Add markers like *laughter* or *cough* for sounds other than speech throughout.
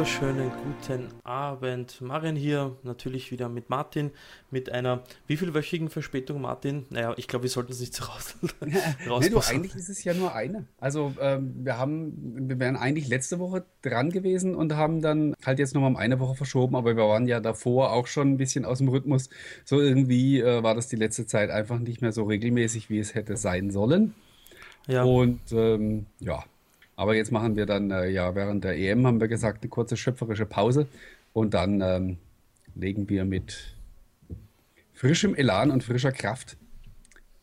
wunderschönen guten Abend. Marian hier, natürlich wieder mit Martin, mit einer wievielwöchigen Verspätung, Martin? Naja, ich glaube, wir sollten es nicht so raus. *laughs* raus nee, du, eigentlich ist es ja nur eine. Also ähm, wir haben, wir wären eigentlich letzte Woche dran gewesen und haben dann halt jetzt nochmal um eine Woche verschoben, aber wir waren ja davor auch schon ein bisschen aus dem Rhythmus. So irgendwie äh, war das die letzte Zeit einfach nicht mehr so regelmäßig, wie es hätte sein sollen. Ja. Und ähm, ja, aber jetzt machen wir dann, äh, ja, während der EM haben wir gesagt, eine kurze schöpferische Pause und dann ähm, legen wir mit frischem Elan und frischer Kraft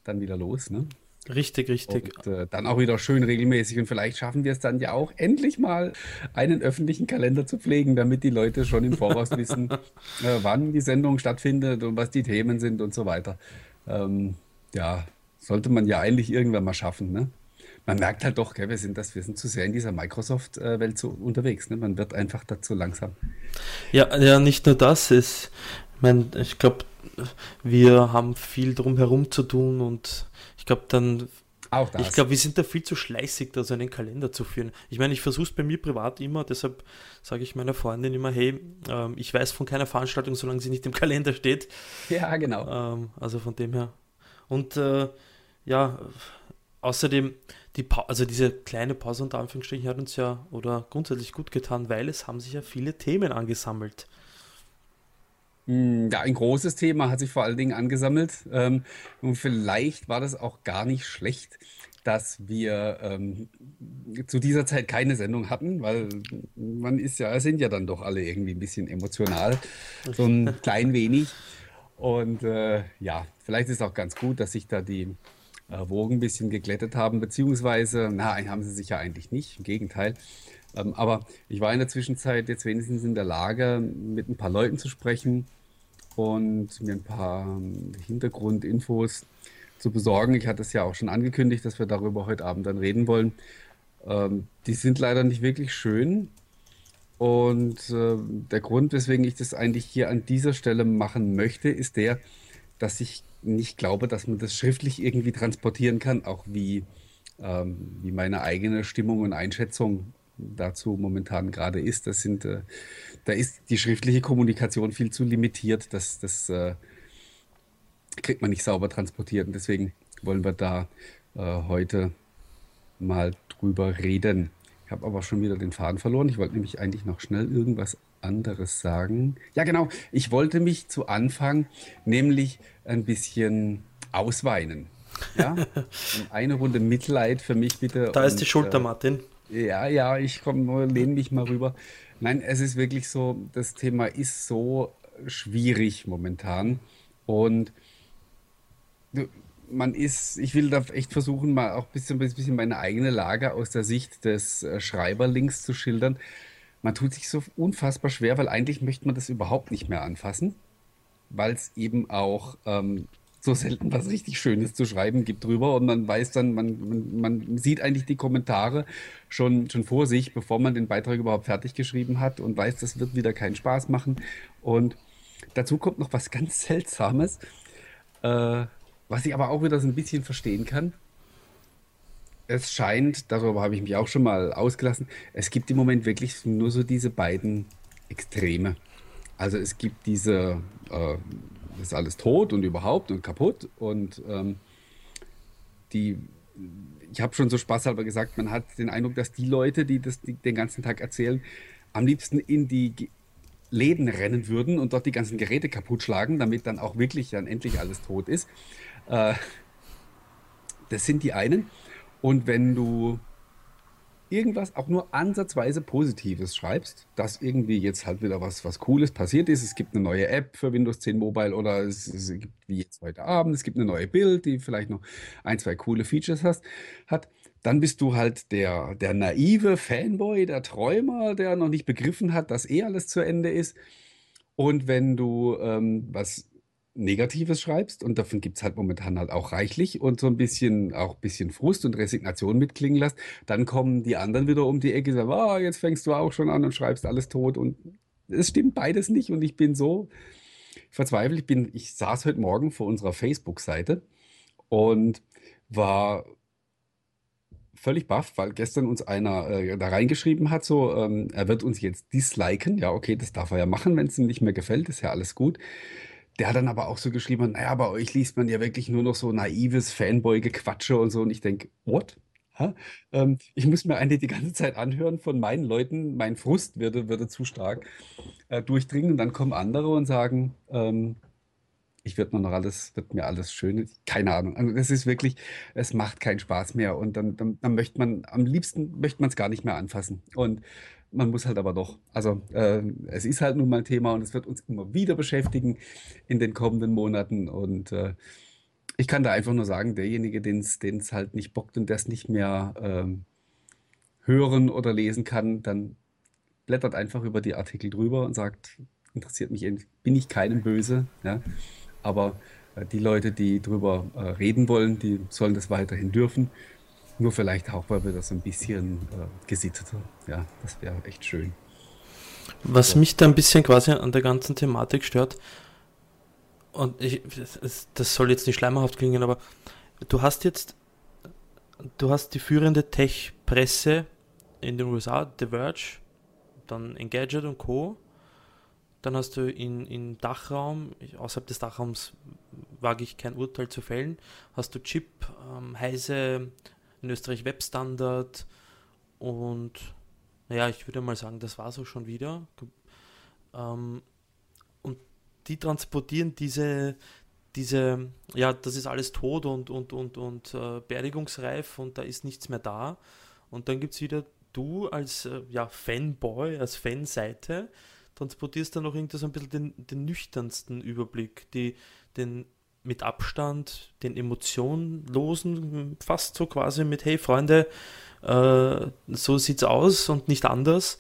dann wieder los. Ne? Richtig, richtig. Und äh, dann auch wieder schön regelmäßig. Und vielleicht schaffen wir es dann ja auch endlich mal, einen öffentlichen Kalender zu pflegen, damit die Leute schon im Voraus *laughs* wissen, äh, wann die Sendung stattfindet und was die Themen sind und so weiter. Ähm, ja, sollte man ja eigentlich irgendwann mal schaffen. Ne? Man merkt halt doch, gell, wir, sind das, wir sind zu sehr in dieser Microsoft-Welt so unterwegs. Ne? Man wird einfach dazu langsam. Ja, ja, nicht nur das ist, ich, ich glaube, wir haben viel drumherum zu tun und ich glaube dann auch das. Ich glaube, wir sind da viel zu schleißig, da so einen Kalender zu führen. Ich meine, ich versuche es bei mir privat immer, deshalb sage ich meiner Freundin immer, hey, ähm, ich weiß von keiner Veranstaltung, solange sie nicht im Kalender steht. Ja, genau. Ähm, also von dem her. Und äh, ja, außerdem, die also diese kleine Pause unter Anführungsstrichen hat uns ja oder grundsätzlich gut getan, weil es haben sich ja viele Themen angesammelt. Hm, ja, ein großes Thema hat sich vor allen Dingen angesammelt. Ähm, und vielleicht war das auch gar nicht schlecht, dass wir ähm, zu dieser Zeit keine Sendung hatten, weil man ist ja, sind ja dann doch alle irgendwie ein bisschen emotional, so ein *laughs* klein wenig. Und äh, ja, vielleicht ist auch ganz gut, dass sich da die Wogen ein bisschen geglättet haben, beziehungsweise, na, haben sie sich ja eigentlich nicht, im Gegenteil. Ähm, aber ich war in der Zwischenzeit jetzt wenigstens in der Lage, mit ein paar Leuten zu sprechen und mir ein paar ähm, Hintergrundinfos zu besorgen. Ich hatte es ja auch schon angekündigt, dass wir darüber heute Abend dann reden wollen. Ähm, die sind leider nicht wirklich schön. Und äh, der Grund, weswegen ich das eigentlich hier an dieser Stelle machen möchte, ist der, dass ich nicht glaube, dass man das schriftlich irgendwie transportieren kann, auch wie, ähm, wie meine eigene Stimmung und Einschätzung dazu momentan gerade ist. Das sind, äh, da ist die schriftliche Kommunikation viel zu limitiert. Das, das äh, kriegt man nicht sauber transportiert. Und deswegen wollen wir da äh, heute mal drüber reden. Ich habe aber schon wieder den Faden verloren. Ich wollte nämlich eigentlich noch schnell irgendwas anderes sagen. Ja, genau. Ich wollte mich zu Anfang nämlich ein bisschen ausweinen. Ja? *laughs* eine Runde Mitleid für mich bitte. Da und, ist die Schulter, äh, Martin. Ja, ja, ich komme, lehne mich mal rüber. Nein, es ist wirklich so, das Thema ist so schwierig momentan. Und man ist, ich will da echt versuchen, mal auch ein bisschen, ein bisschen meine eigene Lage aus der Sicht des äh, Schreiberlings zu schildern. Man tut sich so unfassbar schwer, weil eigentlich möchte man das überhaupt nicht mehr anfassen, weil es eben auch ähm, so selten was richtig Schönes zu schreiben gibt drüber und man weiß dann, man, man, man, sieht eigentlich die Kommentare schon, schon vor sich, bevor man den Beitrag überhaupt fertig geschrieben hat und weiß, das wird wieder keinen Spaß machen. Und dazu kommt noch was ganz Seltsames. Äh, was ich aber auch wieder so ein bisschen verstehen kann. Es scheint, darüber habe ich mich auch schon mal ausgelassen, es gibt im Moment wirklich nur so diese beiden Extreme. Also es gibt diese, äh, ist alles tot und überhaupt und kaputt und ähm, die, ich habe schon so spaßhalber gesagt, man hat den Eindruck, dass die Leute, die das die, den ganzen Tag erzählen, am liebsten in die Läden rennen würden und dort die ganzen Geräte kaputt schlagen, damit dann auch wirklich dann endlich alles tot ist. Äh, das sind die einen. Und wenn du irgendwas auch nur ansatzweise Positives schreibst, dass irgendwie jetzt halt wieder was, was Cooles passiert ist. Es gibt eine neue App für Windows 10 Mobile oder es, es gibt wie jetzt heute Abend, es gibt eine neue Bild, die vielleicht noch ein, zwei coole Features hast, hat. Dann bist du halt der, der naive Fanboy, der Träumer, der noch nicht begriffen hat, dass eh alles zu Ende ist. Und wenn du ähm, was Negatives schreibst und davon gibt es halt momentan halt auch reichlich und so ein bisschen auch ein bisschen Frust und Resignation mitklingen lässt, dann kommen die anderen wieder um die Ecke und sagen, oh, jetzt fängst du auch schon an und schreibst alles tot und es stimmt beides nicht und ich bin so verzweifelt. Ich bin, ich saß heute Morgen vor unserer Facebook-Seite und war völlig baff, weil gestern uns einer äh, da reingeschrieben hat, so, ähm, er wird uns jetzt disliken. Ja, okay, das darf er ja machen, wenn es ihm nicht mehr gefällt, ist ja alles gut. Der hat dann aber auch so geschrieben, naja, bei euch liest man ja wirklich nur noch so naives Fanboy-Gequatsche und so. Und ich denke, what? Ähm, ich muss mir eigentlich die ganze Zeit anhören von meinen Leuten, mein Frust würde, würde zu stark äh, durchdringen. Und dann kommen andere und sagen, ähm, ich wird nur noch alles, wird mir alles schön. Keine Ahnung. Also das ist wirklich, es macht keinen Spaß mehr. Und dann, dann, dann möchte man, am liebsten möchte man es gar nicht mehr anfassen. Und man muss halt aber doch. Also äh, es ist halt nun mal ein Thema und es wird uns immer wieder beschäftigen in den kommenden Monaten. Und äh, ich kann da einfach nur sagen, derjenige, den es halt nicht bockt und der es nicht mehr ähm, hören oder lesen kann, dann blättert einfach über die Artikel drüber und sagt, interessiert mich, bin ich keinem böse. Ja? Aber äh, die Leute, die drüber äh, reden wollen, die sollen das weiterhin dürfen. Nur vielleicht auch, weil wir das ein bisschen äh, gesitteter. Ja, das wäre echt schön. Was mich da ein bisschen quasi an der ganzen Thematik stört, und ich, das soll jetzt nicht schleimerhaft klingen, aber du hast jetzt, du hast die führende Tech-Presse in den USA, The Verge, dann Engadget und Co. Dann hast du in, in Dachraum, außerhalb des Dachraums wage ich kein Urteil zu fällen, hast du Chip, ähm, Heise, in Österreich Webstandard und naja, ich würde mal sagen, das war so schon wieder. Ähm, und die transportieren diese, diese, ja, das ist alles tot und, und, und, und äh, beerdigungsreif und da ist nichts mehr da. Und dann gibt es wieder du als äh, ja, Fanboy, als Fanseite, transportierst dann noch irgendwie so ein bisschen den, den nüchternsten Überblick, die, den mit Abstand, den emotionlosen, fast so quasi mit, hey Freunde, äh, so sieht's aus und nicht anders.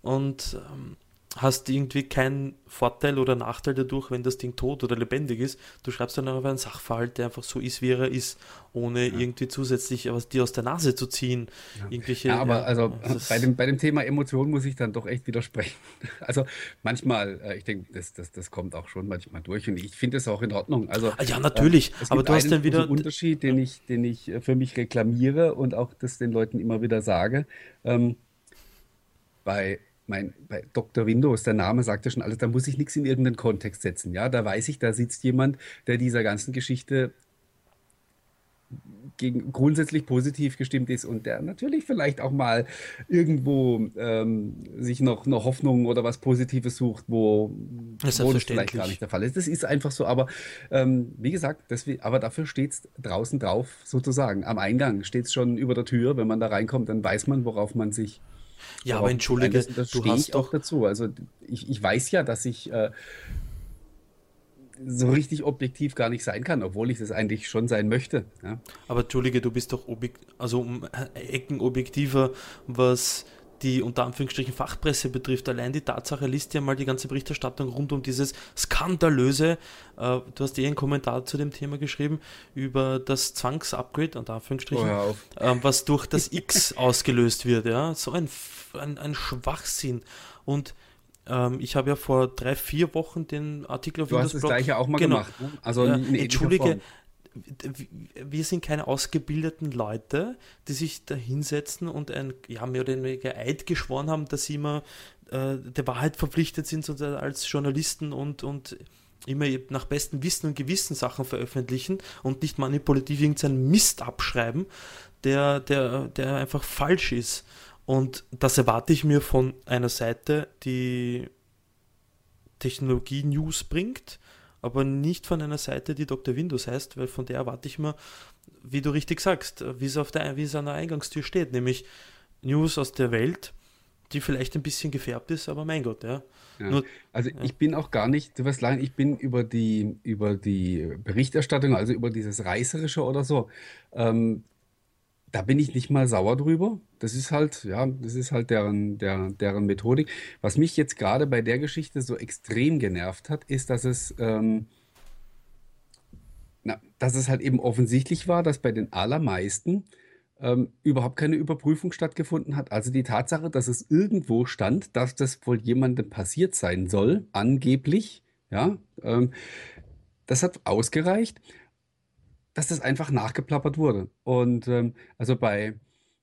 Und ähm, hast irgendwie keinen Vorteil oder Nachteil dadurch, wenn das Ding tot oder lebendig ist. Du schreibst dann aber einen Sachverhalt, der einfach so ist, wie er ist, ohne ja. irgendwie zusätzlich was dir aus der Nase zu ziehen. Ja, Irgendwelche, ja aber ja, also bei dem, bei dem Thema Emotion muss ich dann doch echt widersprechen. *laughs* Also manchmal, äh, ich denke, das, das, das kommt auch schon manchmal durch und ich finde es auch in Ordnung. Also, ah, ja, natürlich, äh, aber du hast dann wieder... Unterschied, den ich, den ich äh, für mich reklamiere und auch das den Leuten immer wieder sage. Ähm, bei mein, bei Dr. Windows, der Name sagt ja schon alles, da muss ich nichts in irgendeinen Kontext setzen. Ja, da weiß ich, da sitzt jemand, der dieser ganzen Geschichte gegen, grundsätzlich positiv gestimmt ist und der natürlich vielleicht auch mal irgendwo ähm, sich noch eine Hoffnung oder was Positives sucht, wo, das, wo das vielleicht gar nicht der Fall ist. Das ist einfach so, aber ähm, wie gesagt, deswegen, aber dafür steht es draußen drauf, sozusagen. Am Eingang steht es schon über der Tür. Wenn man da reinkommt, dann weiß man, worauf man sich ja, aber entschuldige, das, das du hast doch dazu. Also ich, ich weiß ja, dass ich äh, so richtig objektiv gar nicht sein kann, obwohl ich es eigentlich schon sein möchte. Ja. Aber entschuldige, du bist doch also um Ecken objektiver, was die unter Anführungsstrichen Fachpresse betrifft. Allein die Tatsache liest ja mal die ganze Berichterstattung rund um dieses skandalöse, äh, du hast eh einen Kommentar zu dem Thema geschrieben, über das Zwangsupgrade, unter Anführungsstrichen, oh, äh, was durch das X *laughs* ausgelöst wird. Ja? So ein, ein, ein Schwachsinn. Und ähm, ich habe ja vor drei, vier Wochen den Artikel auf du Windows hast das gleiche auch mal genau. gemacht. Ne? Also äh, entschuldige, wir sind keine ausgebildeten Leute, die sich da hinsetzen und ein ja, mehr oder weniger Eid geschworen haben, dass sie immer äh, der Wahrheit verpflichtet sind und als Journalisten und, und immer nach bestem Wissen und Gewissen Sachen veröffentlichen und nicht manipulativ irgendeinen Mist abschreiben, der, der, der einfach falsch ist. Und das erwarte ich mir von einer Seite, die Technologie-News bringt, aber nicht von einer Seite, die Dr. Windows heißt, weil von der erwarte ich mir, wie du richtig sagst, wie es, auf der, wie es an der Eingangstür steht, nämlich News aus der Welt, die vielleicht ein bisschen gefärbt ist, aber mein Gott, ja. ja. Nur, also ja. ich bin auch gar nicht, du wirst lachen, ich bin über die, über die Berichterstattung, also über dieses Reißerische oder so, ähm, da bin ich nicht mal sauer drüber. Das ist halt, ja, das ist halt deren, der, deren Methodik. Was mich jetzt gerade bei der Geschichte so extrem genervt hat, ist, dass es, ähm, na, dass es halt eben offensichtlich war, dass bei den allermeisten ähm, überhaupt keine Überprüfung stattgefunden hat. Also die Tatsache, dass es irgendwo stand, dass das wohl jemandem passiert sein soll, angeblich, ja, ähm, das hat ausgereicht dass das einfach nachgeplappert wurde. Und ähm, also bei,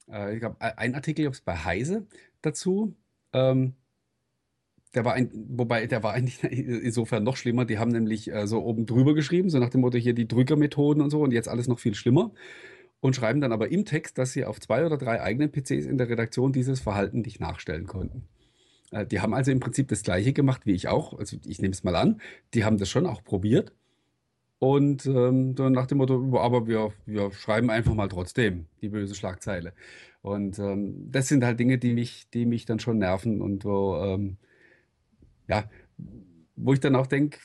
äh, ich glaube, ein Artikel ob es bei Heise dazu. Ähm, der war ein, wobei der war eigentlich *laughs* insofern noch schlimmer. Die haben nämlich äh, so oben drüber geschrieben, so nach dem Motto hier die Drückermethoden und so und jetzt alles noch viel schlimmer. Und schreiben dann aber im Text, dass sie auf zwei oder drei eigenen PCs in der Redaktion dieses Verhalten nicht nachstellen konnten. Äh, die haben also im Prinzip das Gleiche gemacht wie ich auch. Also ich nehme es mal an. Die haben das schon auch probiert. Und ähm, so nach dem Motto, aber wir, wir schreiben einfach mal trotzdem die böse Schlagzeile. Und ähm, das sind halt Dinge, die mich, die mich dann schon nerven und wo, ähm, ja, wo ich dann auch denke,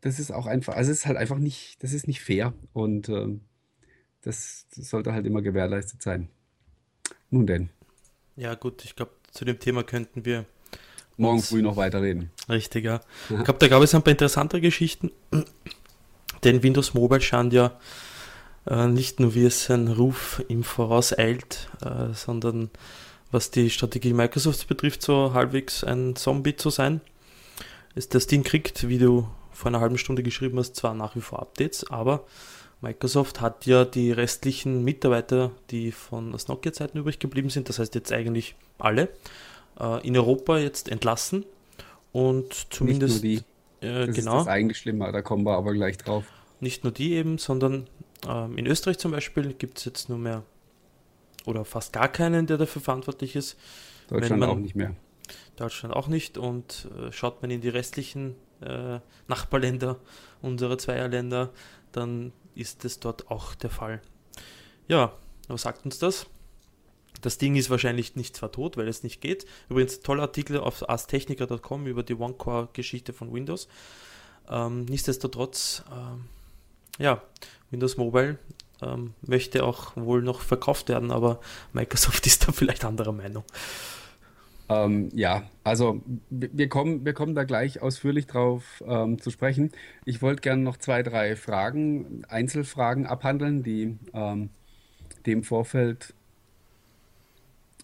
das ist auch einfach, also es ist halt einfach nicht, das ist nicht fair und ähm, das, das sollte halt immer gewährleistet sein. Nun denn. Ja, gut, ich glaube, zu dem Thema könnten wir morgen früh noch weiterreden. Richtig, ja. Ich glaube, da gab es ein paar interessante Geschichten. Denn Windows Mobile scheint ja äh, nicht nur wie es seinen Ruf im Voraus eilt, äh, sondern was die Strategie Microsofts betrifft, so halbwegs ein Zombie zu sein. Ist das Ding kriegt, wie du vor einer halben Stunde geschrieben hast, zwar nach wie vor Updates, aber Microsoft hat ja die restlichen Mitarbeiter, die von aus Nokia-Zeiten übrig geblieben sind, das heißt jetzt eigentlich alle, äh, in Europa jetzt entlassen und zumindest Nicht nur die. Äh, das genau. ist das eigentlich schlimmer, da kommen wir aber gleich drauf. Nicht nur die eben, sondern ähm, in Österreich zum Beispiel gibt es jetzt nur mehr oder fast gar keinen, der dafür verantwortlich ist. Deutschland man, auch nicht mehr. Deutschland auch nicht und äh, schaut man in die restlichen äh, Nachbarländer unserer Zweierländer, dann ist es dort auch der Fall. Ja, was sagt uns das? Das Ding ist wahrscheinlich nicht zwar tot, weil es nicht geht. Übrigens, toller Artikel auf astechniker.com über die OneCore-Geschichte von Windows. Ähm, nichtsdestotrotz, ähm, ja, Windows Mobile ähm, möchte auch wohl noch verkauft werden, aber Microsoft *laughs* ist da vielleicht anderer Meinung. Ähm, ja, also wir kommen, wir kommen da gleich ausführlich drauf ähm, zu sprechen. Ich wollte gerne noch zwei, drei Fragen, Einzelfragen abhandeln, die ähm, dem Vorfeld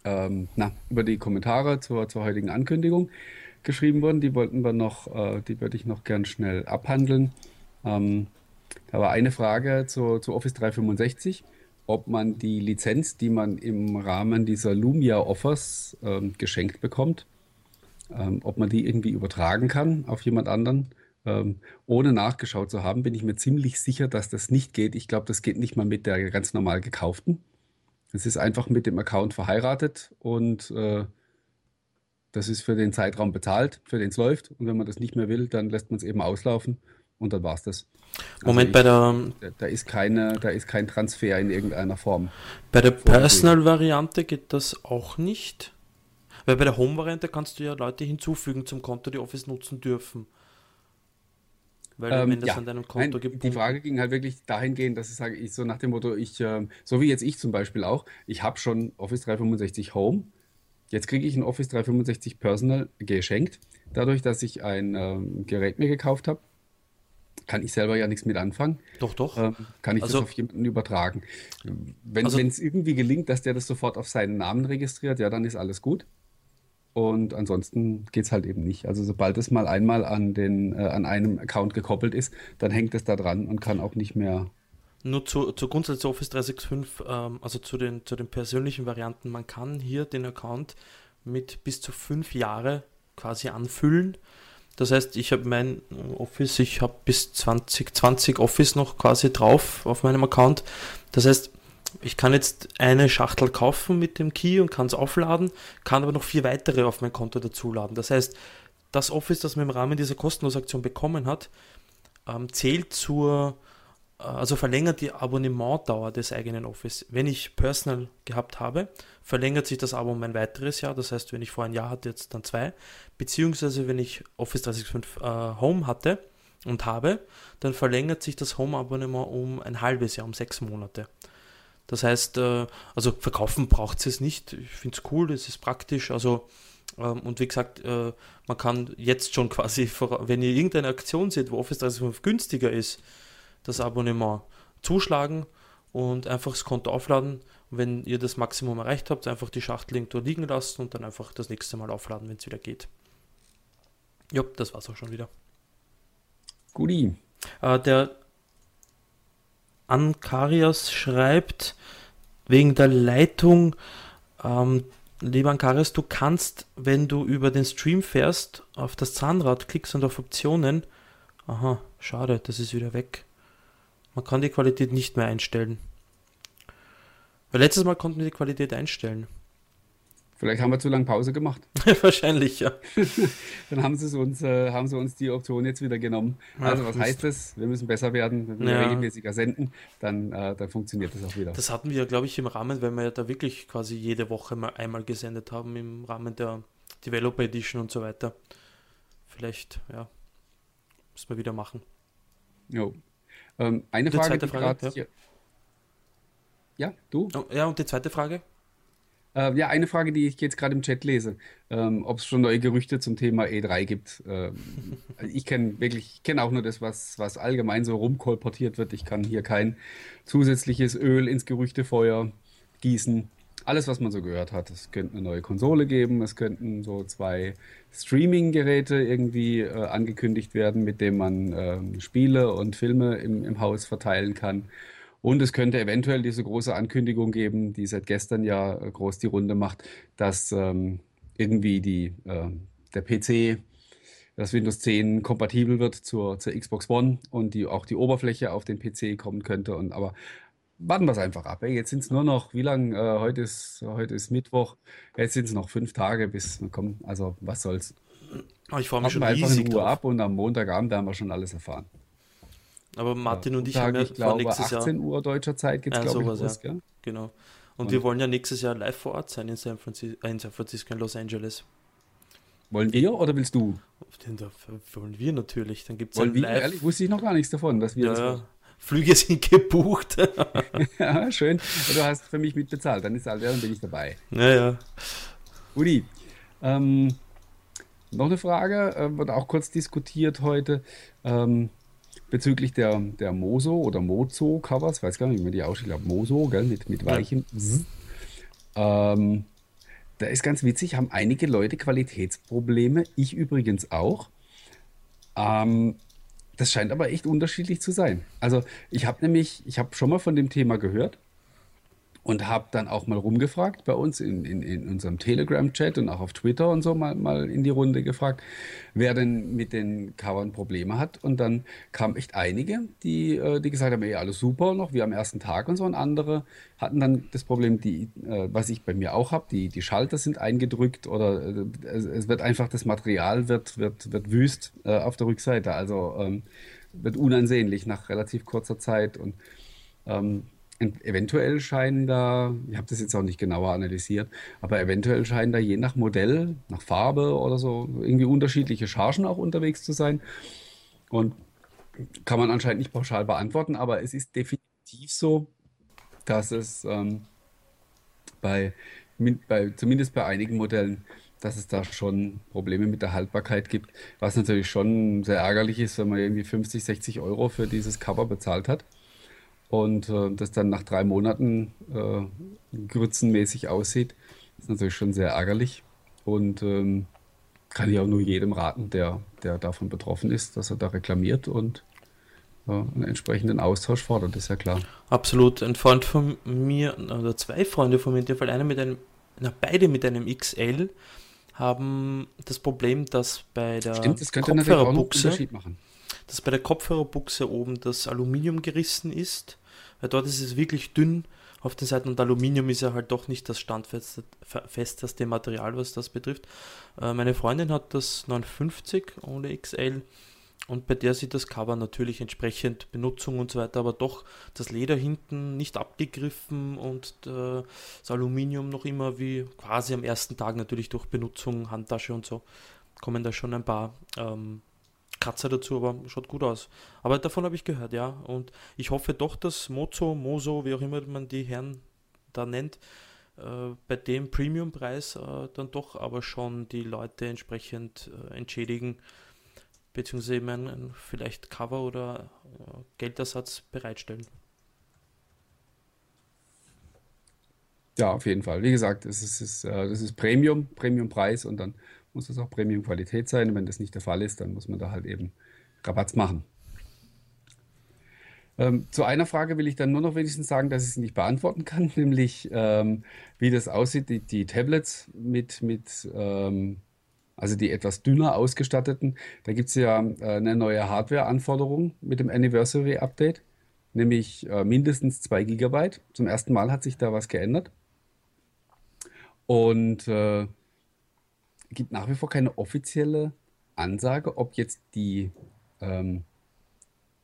ähm, na, über die Kommentare zur, zur heutigen Ankündigung geschrieben wurden. Die wollten wir noch, äh, die würde ich noch gern schnell abhandeln. Ähm, da war eine Frage zu, zu Office 365 ob man die Lizenz, die man im Rahmen dieser Lumia Offers ähm, geschenkt bekommt, ähm, ob man die irgendwie übertragen kann auf jemand anderen. Ähm, ohne nachgeschaut zu haben, bin ich mir ziemlich sicher, dass das nicht geht. Ich glaube, das geht nicht mal mit der ganz normal gekauften. Es ist einfach mit dem Account verheiratet und äh, das ist für den Zeitraum bezahlt, für den es läuft. Und wenn man das nicht mehr will, dann lässt man es eben auslaufen und dann war es das. Also Moment, also ich, bei der. Da ist, keine, da ist kein Transfer in irgendeiner Form. Bei der Personal-Variante geht das auch nicht. Weil bei der Home-Variante kannst du ja Leute hinzufügen zum Konto, die Office nutzen dürfen. Weil ähm, wenn das ja. an deinem Konto gibt. Die Frage ging halt wirklich dahingehend, dass ich sage, ich so nach dem Motto, ich, äh, so wie jetzt ich zum Beispiel auch, ich habe schon Office 365 Home. Jetzt kriege ich ein Office 365 Personal geschenkt, dadurch, dass ich ein ähm, Gerät mir gekauft habe kann ich selber ja nichts mit anfangen. Doch, doch. Ähm, kann ich also, das auf jemanden übertragen. Wenn also, es irgendwie gelingt, dass der das sofort auf seinen Namen registriert, ja, dann ist alles gut. Und ansonsten geht es halt eben nicht. Also sobald es mal einmal an, den, äh, an einem Account gekoppelt ist, dann hängt es da dran und kann auch nicht mehr. Nur zu, zur Grundsatz Office 365, ähm, also zu den, zu den persönlichen Varianten, man kann hier den Account mit bis zu fünf Jahre quasi anfüllen das heißt, ich habe mein Office, ich habe bis 2020 Office noch quasi drauf auf meinem Account. Das heißt, ich kann jetzt eine Schachtel kaufen mit dem Key und kann es aufladen, kann aber noch vier weitere auf mein Konto dazuladen. Das heißt, das Office, das man im Rahmen dieser Kostenlosaktion bekommen hat, ähm, zählt zur äh, also verlängert die Abonnementdauer des eigenen Office. Wenn ich Personal gehabt habe, verlängert sich das Abo um ein weiteres Jahr. Das heißt, wenn ich vor ein Jahr hatte, jetzt dann zwei. Beziehungsweise wenn ich Office 365 äh, Home hatte und habe, dann verlängert sich das Home-Abonnement um ein halbes Jahr, um sechs Monate. Das heißt, äh, also verkaufen braucht es nicht. Ich finde es cool, es ist praktisch. Also ähm, und wie gesagt, äh, man kann jetzt schon *laughs* quasi, wenn ihr irgendeine Aktion seht, wo Office 365 günstiger ist, das Abonnement zuschlagen und einfach das Konto aufladen. Und wenn ihr das Maximum erreicht habt, einfach die Schachtel irgendwo liegen lassen und dann einfach das nächste Mal aufladen, wenn es wieder geht. Ja, das war's auch schon wieder. Guti. Äh, der Ankarias schreibt, wegen der Leitung Ähm, lieber Ankaris, du kannst, wenn du über den Stream fährst, auf das Zahnrad klickst und auf Optionen. Aha, schade, das ist wieder weg. Man kann die Qualität nicht mehr einstellen. Weil letztes Mal konnten wir die Qualität einstellen. Vielleicht haben wir zu lange Pause gemacht. *laughs* Wahrscheinlich, ja. *laughs* Dann haben sie, uns, äh, haben sie uns die Option jetzt wieder genommen. Also, Ach, was heißt das? Wir müssen besser werden, wenn wir ja. regelmäßiger senden, dann, äh, dann funktioniert das auch wieder. Das hatten wir, glaube ich, im Rahmen, weil wir ja da wirklich quasi jede Woche mal einmal gesendet haben, im Rahmen der Developer Edition und so weiter. Vielleicht, ja, müssen wir wieder machen. Jo. Ähm, eine Frage, die Frage ja. ja, du? Oh, ja, und die zweite Frage? Äh, ja, eine Frage, die ich jetzt gerade im Chat lese, ähm, ob es schon neue Gerüchte zum Thema E3 gibt. Ähm, ich kenne wirklich, ich kenne auch nur das, was, was allgemein so rumkolportiert wird. Ich kann hier kein zusätzliches Öl ins Gerüchtefeuer gießen. Alles, was man so gehört hat. Es könnte eine neue Konsole geben, es könnten so zwei Streaming-Geräte irgendwie äh, angekündigt werden, mit denen man äh, Spiele und Filme im, im Haus verteilen kann. Und es könnte eventuell diese große Ankündigung geben, die seit gestern ja äh, groß die Runde macht, dass ähm, irgendwie die, äh, der PC, das Windows 10 kompatibel wird zur, zur Xbox One und die, auch die Oberfläche auf den PC kommen könnte. Und, aber warten wir es einfach ab. Ey. Jetzt sind es nur noch, wie lange? Äh, heute, ist, heute ist Mittwoch. Jetzt sind es noch fünf Tage bis wir kommen. Also, was soll's. Ich freue mich schon einfach in Ruhe drauf. ab und am Montagabend werden wir schon alles erfahren. Aber Martin und ich haben ja ich glaube, nächstes 18 Jahr. Uhr deutscher Zeit geht es, ja, glaube ich, los, ja. Genau. Und, und, wir wollen ja nächstes Jahr live vor Ort sein in San Francisco, äh, in San Francisco, in Los Angeles. Wollen wir oder willst du? Den da wollen wir natürlich. Dann gibt's wollen wir, live. Ehrlich, wusste ich noch gar nichts davon, dass wir ja, das Flüge sind gebucht. *laughs* *laughs* ja, schön. Du hast für mich mitbezahlt, dann ist alles, dann bin ich dabei. Naja. Udi, ähm, noch eine Frage, äh, wird auch kurz diskutiert heute. Ähm, bezüglich der, der Moso oder Mozo-Covers, weiß gar nicht, wie man die ausspricht, ich glaube Moso, gell, mit, mit weichem ja. ähm, da ist ganz witzig, haben einige Leute Qualitätsprobleme, ich übrigens auch. Ähm, das scheint aber echt unterschiedlich zu sein. Also ich habe nämlich, ich habe schon mal von dem Thema gehört und habe dann auch mal rumgefragt bei uns in, in, in unserem Telegram-Chat und auch auf Twitter und so mal, mal in die Runde gefragt, wer denn mit den Covern Probleme hat. Und dann kamen echt einige, die, äh, die gesagt haben, ey, alles super noch, wie am ersten Tag und so. Und andere hatten dann das Problem, die, äh, was ich bei mir auch habe, die, die Schalter sind eingedrückt oder äh, es wird einfach, das Material wird, wird, wird wüst auf der Rückseite. Also ähm, wird unansehnlich nach relativ kurzer Zeit. Und ähm, eventuell scheinen da, ich habe das jetzt auch nicht genauer analysiert, aber eventuell scheinen da je nach Modell, nach Farbe oder so irgendwie unterschiedliche Chargen auch unterwegs zu sein. Und kann man anscheinend nicht pauschal beantworten, aber es ist definitiv so, dass es ähm, bei, bei, zumindest bei einigen Modellen, dass es da schon Probleme mit der Haltbarkeit gibt, was natürlich schon sehr ärgerlich ist, wenn man irgendwie 50, 60 Euro für dieses Cover bezahlt hat und äh, das dann nach drei Monaten äh, grützenmäßig aussieht, ist natürlich schon sehr ärgerlich und ähm, kann ich auch nur jedem raten, der, der davon betroffen ist, dass er da reklamiert und äh, einen entsprechenden Austausch fordert, ist ja klar. Absolut. Ein Freund von mir, oder zwei Freunde von mir, in dem Fall einer mit einem, na, beide mit einem XL, haben das Problem, dass bei der Stimmt, das machen. Dass bei der Kopfhörerbuchse oben das Aluminium gerissen ist weil dort ist es wirklich dünn auf den Seiten und Aluminium ist ja halt doch nicht das standfesteste Material, was das betrifft. Äh, meine Freundin hat das 59 ohne XL und bei der sieht das Cover natürlich entsprechend Benutzung und so weiter, aber doch das Leder hinten nicht abgegriffen und äh, das Aluminium noch immer wie quasi am ersten Tag natürlich durch Benutzung, Handtasche und so kommen da schon ein paar ähm, Kratzer dazu, aber schaut gut aus. Aber davon habe ich gehört, ja. Und ich hoffe doch, dass Mozo, Mozo, wie auch immer man die Herren da nennt, äh, bei dem Premiumpreis äh, dann doch aber schon die Leute entsprechend äh, entschädigen, beziehungsweise eben ein, ein vielleicht Cover oder äh, Geldersatz bereitstellen. Ja, auf jeden Fall. Wie gesagt, das ist, ist, äh, das ist Premium, Premiumpreis und dann muss es auch Premium-Qualität sein. wenn das nicht der Fall ist, dann muss man da halt eben Rabatz machen. Ähm, zu einer Frage will ich dann nur noch wenigstens sagen, dass ich es nicht beantworten *laughs* kann, nämlich ähm, wie das aussieht, die, die Tablets mit, mit ähm, also die etwas dünner ausgestatteten. Da gibt es ja äh, eine neue Hardware-Anforderung mit dem Anniversary Update, nämlich äh, mindestens 2 GB. Zum ersten Mal hat sich da was geändert. Und äh, gibt nach wie vor keine offizielle Ansage, ob jetzt die ähm,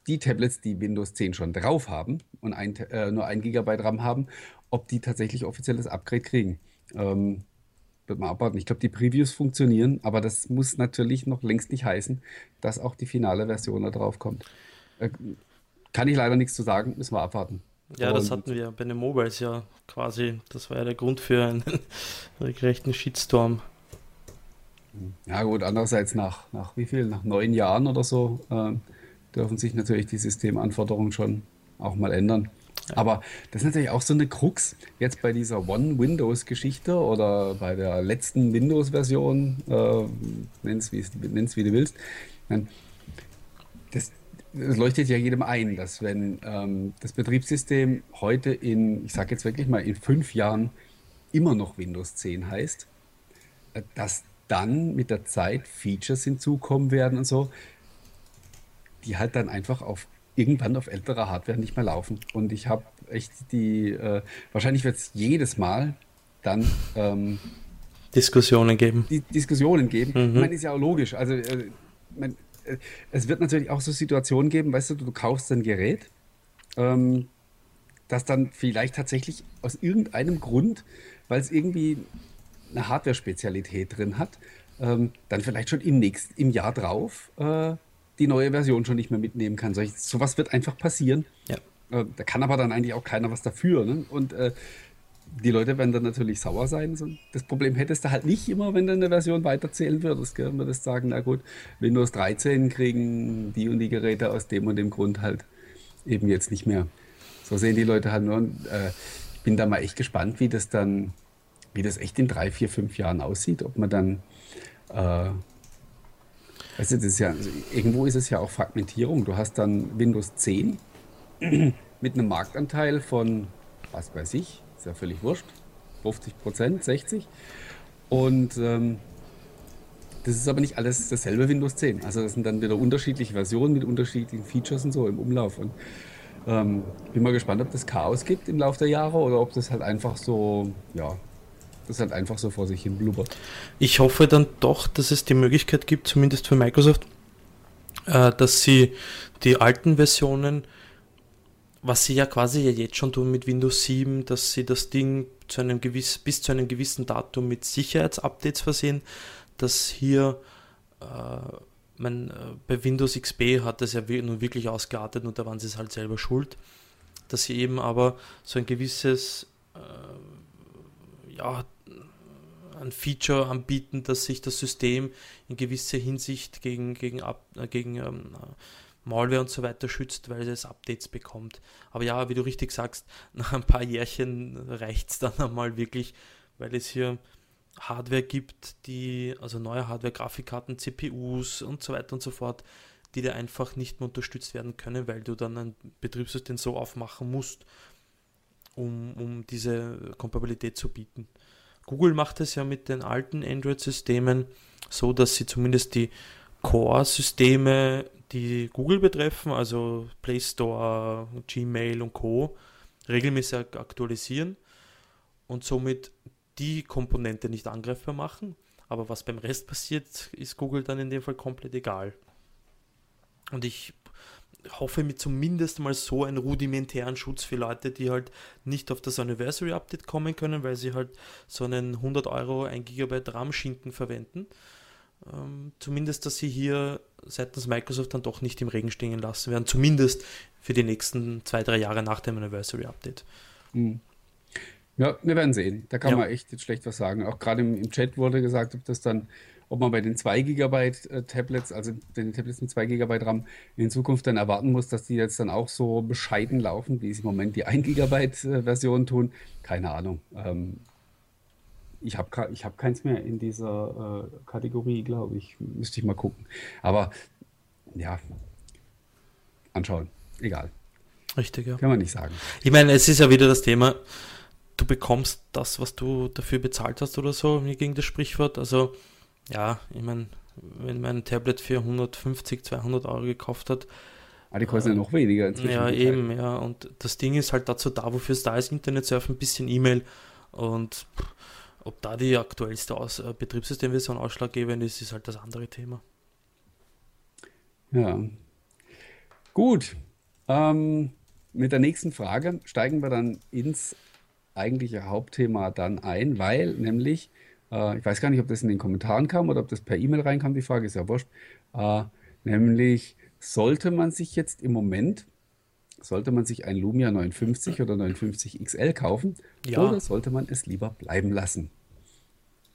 die Tablets, die Windows 10 schon drauf haben und ein, äh, nur 1 GB RAM haben, ob die tatsächlich offizielles Upgrade kriegen. Ähm, wird mal abwarten. Ich glaube, die Previews funktionieren, aber das muss natürlich noch längst nicht heißen, dass auch die finale Version da drauf kommt. Äh, kann ich leider nichts zu sagen, müssen wir abwarten. Ja, das hatten wir bei den Mobiles ja quasi. Das war ja der Grund für einen *laughs* regelrechten Shitstorm. Ja, gut, andererseits nach, nach wie viel? Nach neun Jahren oder so äh, dürfen sich natürlich die Systemanforderungen schon auch mal ändern. Aber das ist natürlich auch so eine Krux jetzt bei dieser One-Windows-Geschichte oder bei der letzten Windows-Version, äh, nenn's, nenn's wie du willst. Das, das, leuchtet ja jedem ein, dass wenn ähm, das Betriebssystem heute in, ich sage jetzt wirklich mal, in fünf Jahren immer noch Windows 10 heißt, äh, dass dann mit der Zeit Features hinzukommen werden und so, die halt dann einfach auf irgendwann auf älterer Hardware nicht mehr laufen. Und ich habe echt die, äh, wahrscheinlich wird es jedes Mal dann ähm, Diskussionen geben. Die Diskussionen geben. Mhm. Ich meine, ist ja auch logisch. Also, äh, mein, äh, es wird natürlich auch so Situationen geben, weißt du, du kaufst ein Gerät, ähm, das dann vielleicht tatsächlich aus irgendeinem Grund, weil es irgendwie eine Hardware-Spezialität drin hat, ähm, dann vielleicht schon im nächsten, im Jahr drauf äh, die neue Version schon nicht mehr mitnehmen kann. So, sowas wird einfach passieren. Ja. Äh, da kann aber dann eigentlich auch keiner was dafür. Ne? Und äh, die Leute werden dann natürlich sauer sein. So. Das Problem hättest du halt nicht immer, wenn du eine Version weiterzählen würdest. Gell? Würdest sagen, na gut, Windows 13 kriegen die und die Geräte aus dem und dem Grund halt eben jetzt nicht mehr. So sehen die Leute halt nur. Und, äh, ich bin da mal echt gespannt, wie das dann, wie das echt in drei, vier, fünf Jahren aussieht. Ob man dann äh, du, das ist ja, also irgendwo ist es ja auch Fragmentierung. Du hast dann Windows 10 *clears throat* mit einem Marktanteil von, was weiß ich, ist ja völlig wurscht, 50 Prozent, 60. Und ähm, das ist aber nicht alles dasselbe Windows 10. Also das sind dann wieder unterschiedliche Versionen mit unterschiedlichen Features und so im Umlauf. Und ähm, bin mal gespannt, ob das Chaos gibt im Laufe der Jahre oder ob das halt einfach so, ja, das halt einfach so vor sich hin blubbert. Ich hoffe dann doch, dass es die Möglichkeit gibt, zumindest für Microsoft, äh, dass sie die alten Versionen, was sie ja quasi ja jetzt schon tun mit Windows 7, dass sie das Ding zu einem gewiss, bis zu einem gewissen Datum mit Sicherheitsupdates versehen, dass hier äh, mein, äh, bei Windows XP hat das ja nun wirklich ausgeartet und da waren sie es halt selber schuld, dass sie eben aber so ein gewisses äh, ja, ein Feature anbieten, dass sich das System in gewisser Hinsicht gegen, gegen, Ab, äh, gegen ähm, Malware und so weiter schützt, weil es Updates bekommt. Aber ja, wie du richtig sagst, *laughs* nach ein paar Jährchen reicht es dann einmal wirklich, weil es hier Hardware gibt, die, also neue Hardware, Grafikkarten, CPUs und so weiter und so fort, die dir einfach nicht mehr unterstützt werden können, weil du dann ein Betriebssystem so aufmachen musst, um, um diese Kompatibilität zu bieten. Google macht es ja mit den alten Android-Systemen so, dass sie zumindest die Core-Systeme, die Google betreffen, also Play Store, Gmail und Co., regelmäßig aktualisieren und somit die Komponente nicht angreifbar machen. Aber was beim Rest passiert, ist Google dann in dem Fall komplett egal. Und ich hoffe mir zumindest mal so einen rudimentären Schutz für Leute, die halt nicht auf das Anniversary Update kommen können, weil sie halt so einen 100 Euro 1 GB RAM-Schinken verwenden. Ähm, zumindest, dass sie hier seitens Microsoft dann doch nicht im Regen stehen lassen werden, zumindest für die nächsten zwei, drei Jahre nach dem Anniversary Update. Mhm. Ja, wir werden sehen. Da kann ja. man echt jetzt schlecht was sagen. Auch gerade im, im Chat wurde gesagt, ob das dann ob man bei den 2 GB äh, Tablets, also den Tablets mit 2 GB RAM, in Zukunft dann erwarten muss, dass die jetzt dann auch so bescheiden laufen, wie sie im Moment die 1 GB äh, Version tun. Keine Ahnung. Ähm, ich habe ich hab keins mehr in dieser äh, Kategorie, glaube ich. Müsste ich mal gucken. Aber ja, anschauen. Egal. Richtig, ja. Kann man nicht sagen. Ich meine, es ist ja wieder das Thema, du bekommst das, was du dafür bezahlt hast oder so, mir gegen das Sprichwort. Also, ja, ich meine, wenn mein Tablet für 150, 200 Euro gekauft hat. Ah, die kosten äh, ja noch weniger inzwischen. Ja, eben, ja. Und das Ding ist halt dazu da, wofür es da ist, Internet surfen, ein bisschen E-Mail und ob da die aktuellste Aus äh, Betriebssystemversion ausschlaggebend ist, ist halt das andere Thema. Ja. Gut. Ähm, mit der nächsten Frage steigen wir dann ins eigentliche Hauptthema dann ein, weil nämlich, äh, ich weiß gar nicht, ob das in den Kommentaren kam oder ob das per E-Mail reinkam, die Frage ist ja wurscht, äh, nämlich sollte man sich jetzt im Moment, sollte man sich ein Lumia 950 oder 950 XL kaufen ja. oder sollte man es lieber bleiben lassen?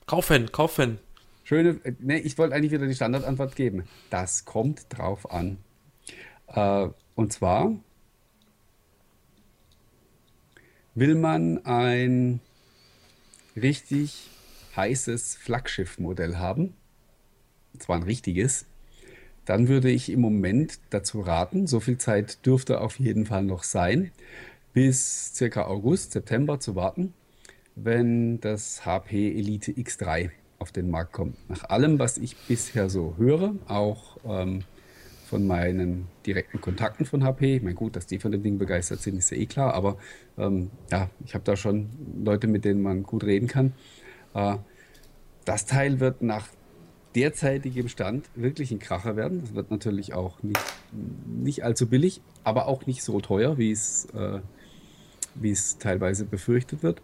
Kaufen, kaufen. Schöne, ne, ich wollte eigentlich wieder die Standardantwort geben. Das kommt drauf an. Äh, und zwar will man ein richtig heißes Flaggschiff-Modell haben, und zwar ein richtiges, dann würde ich im Moment dazu raten, so viel Zeit dürfte auf jeden Fall noch sein, bis circa August, September zu warten, wenn das HP Elite X3 auf den Markt kommt. Nach allem, was ich bisher so höre, auch ähm, von meinen direkten Kontakten von HP. Ich meine, gut, dass die von dem Ding begeistert sind, ist ja eh klar, aber ähm, ja, ich habe da schon Leute, mit denen man gut reden kann. Äh, das Teil wird nach derzeitigem Stand wirklich ein Kracher werden. Das wird natürlich auch nicht, nicht allzu billig, aber auch nicht so teuer, wie es, äh, wie es teilweise befürchtet wird.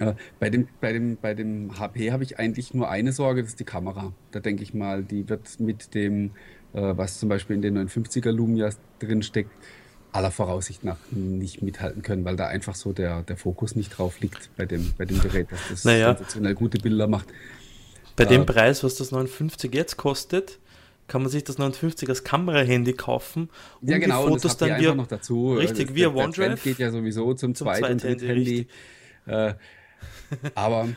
Äh, bei, dem, bei, dem, bei dem HP habe ich eigentlich nur eine Sorge, das ist die Kamera. Da denke ich mal, die wird mit dem äh, was zum Beispiel in den 950er Lumias drinsteckt, aller Voraussicht nach nicht mithalten können, weil da einfach so der, der Fokus nicht drauf liegt bei dem, bei dem Gerät, dass das naja. sensationell gute Bilder macht. Bei äh, dem Preis, was das 950 jetzt kostet, kann man sich das 950 als Kamerahandy kaufen und ja, genau, die Fotos dann via, noch dazu. Richtig, das, via der, OneDrive. Der geht ja sowieso zum, zum zweiten Handy. Äh, aber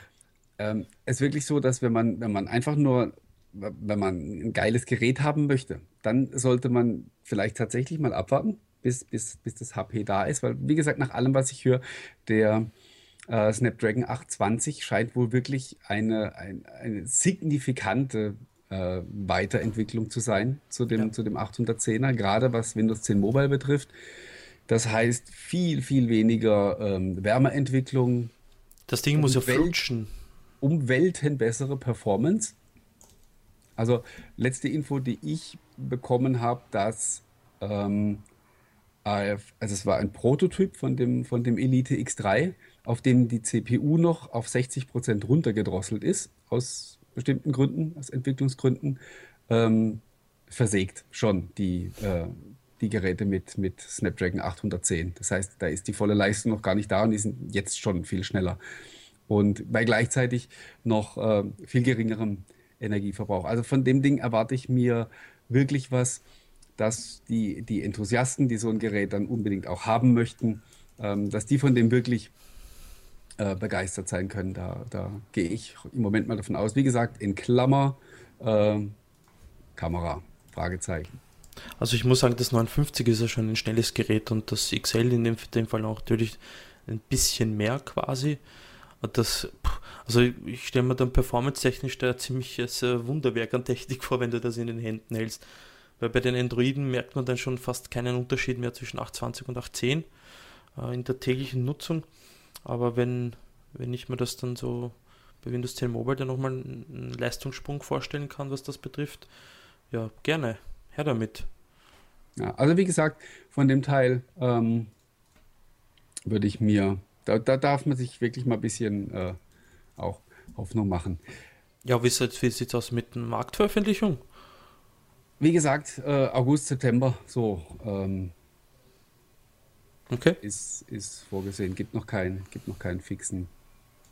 ähm, es ist wirklich so, dass wenn man, wenn man einfach nur wenn man ein geiles Gerät haben möchte, dann sollte man vielleicht tatsächlich mal abwarten, bis, bis, bis das HP da ist, weil wie gesagt, nach allem, was ich höre, der äh, Snapdragon 820 scheint wohl wirklich eine, ein, eine signifikante äh, Weiterentwicklung zu sein zu dem, ja. zu dem 810er, gerade was Windows 10 Mobile betrifft. Das heißt, viel, viel weniger ähm, Wärmeentwicklung. Das Ding muss ja flutschen. Um Welten bessere Performance. Also letzte Info, die ich bekommen habe, dass ähm, also es war ein Prototyp von dem, von dem Elite X3, auf dem die CPU noch auf 60 Prozent runtergedrosselt ist, aus bestimmten Gründen, aus Entwicklungsgründen, ähm, versägt schon die, äh, die Geräte mit, mit Snapdragon 810. Das heißt, da ist die volle Leistung noch gar nicht da und die sind jetzt schon viel schneller. Und bei gleichzeitig noch äh, viel geringerem Energieverbrauch. Also von dem Ding erwarte ich mir wirklich was, dass die, die Enthusiasten, die so ein Gerät dann unbedingt auch haben möchten, ähm, dass die von dem wirklich äh, begeistert sein können. Da, da gehe ich im Moment mal davon aus. Wie gesagt, in Klammer äh, Kamera, Fragezeichen. Also ich muss sagen, das 59 ist ja schon ein schnelles Gerät und das XL in dem, dem Fall auch natürlich ein bisschen mehr quasi. Das, also ich stelle mir dann performance-technisch da ziemliches äh, Wunderwerk an Technik *laughs* vor, wenn du das in den Händen hältst. Weil bei den Androiden merkt man dann schon fast keinen Unterschied mehr zwischen 820 und 810 äh, in der täglichen Nutzung. Aber wenn, wenn ich mir das dann so bei Windows 10 Mobile dann nochmal einen Leistungssprung vorstellen kann, was das betrifft, ja, gerne. Her damit. Ja, also wie gesagt, von dem Teil ähm, würde ich mir da, da darf man sich wirklich mal ein bisschen äh, auch Hoffnung machen. Ja, wie sieht es aus mit der Marktveröffentlichung? Wie gesagt, äh, August, September, so ähm, okay. ist, ist vorgesehen. Gibt noch, kein, gibt noch keinen fixen,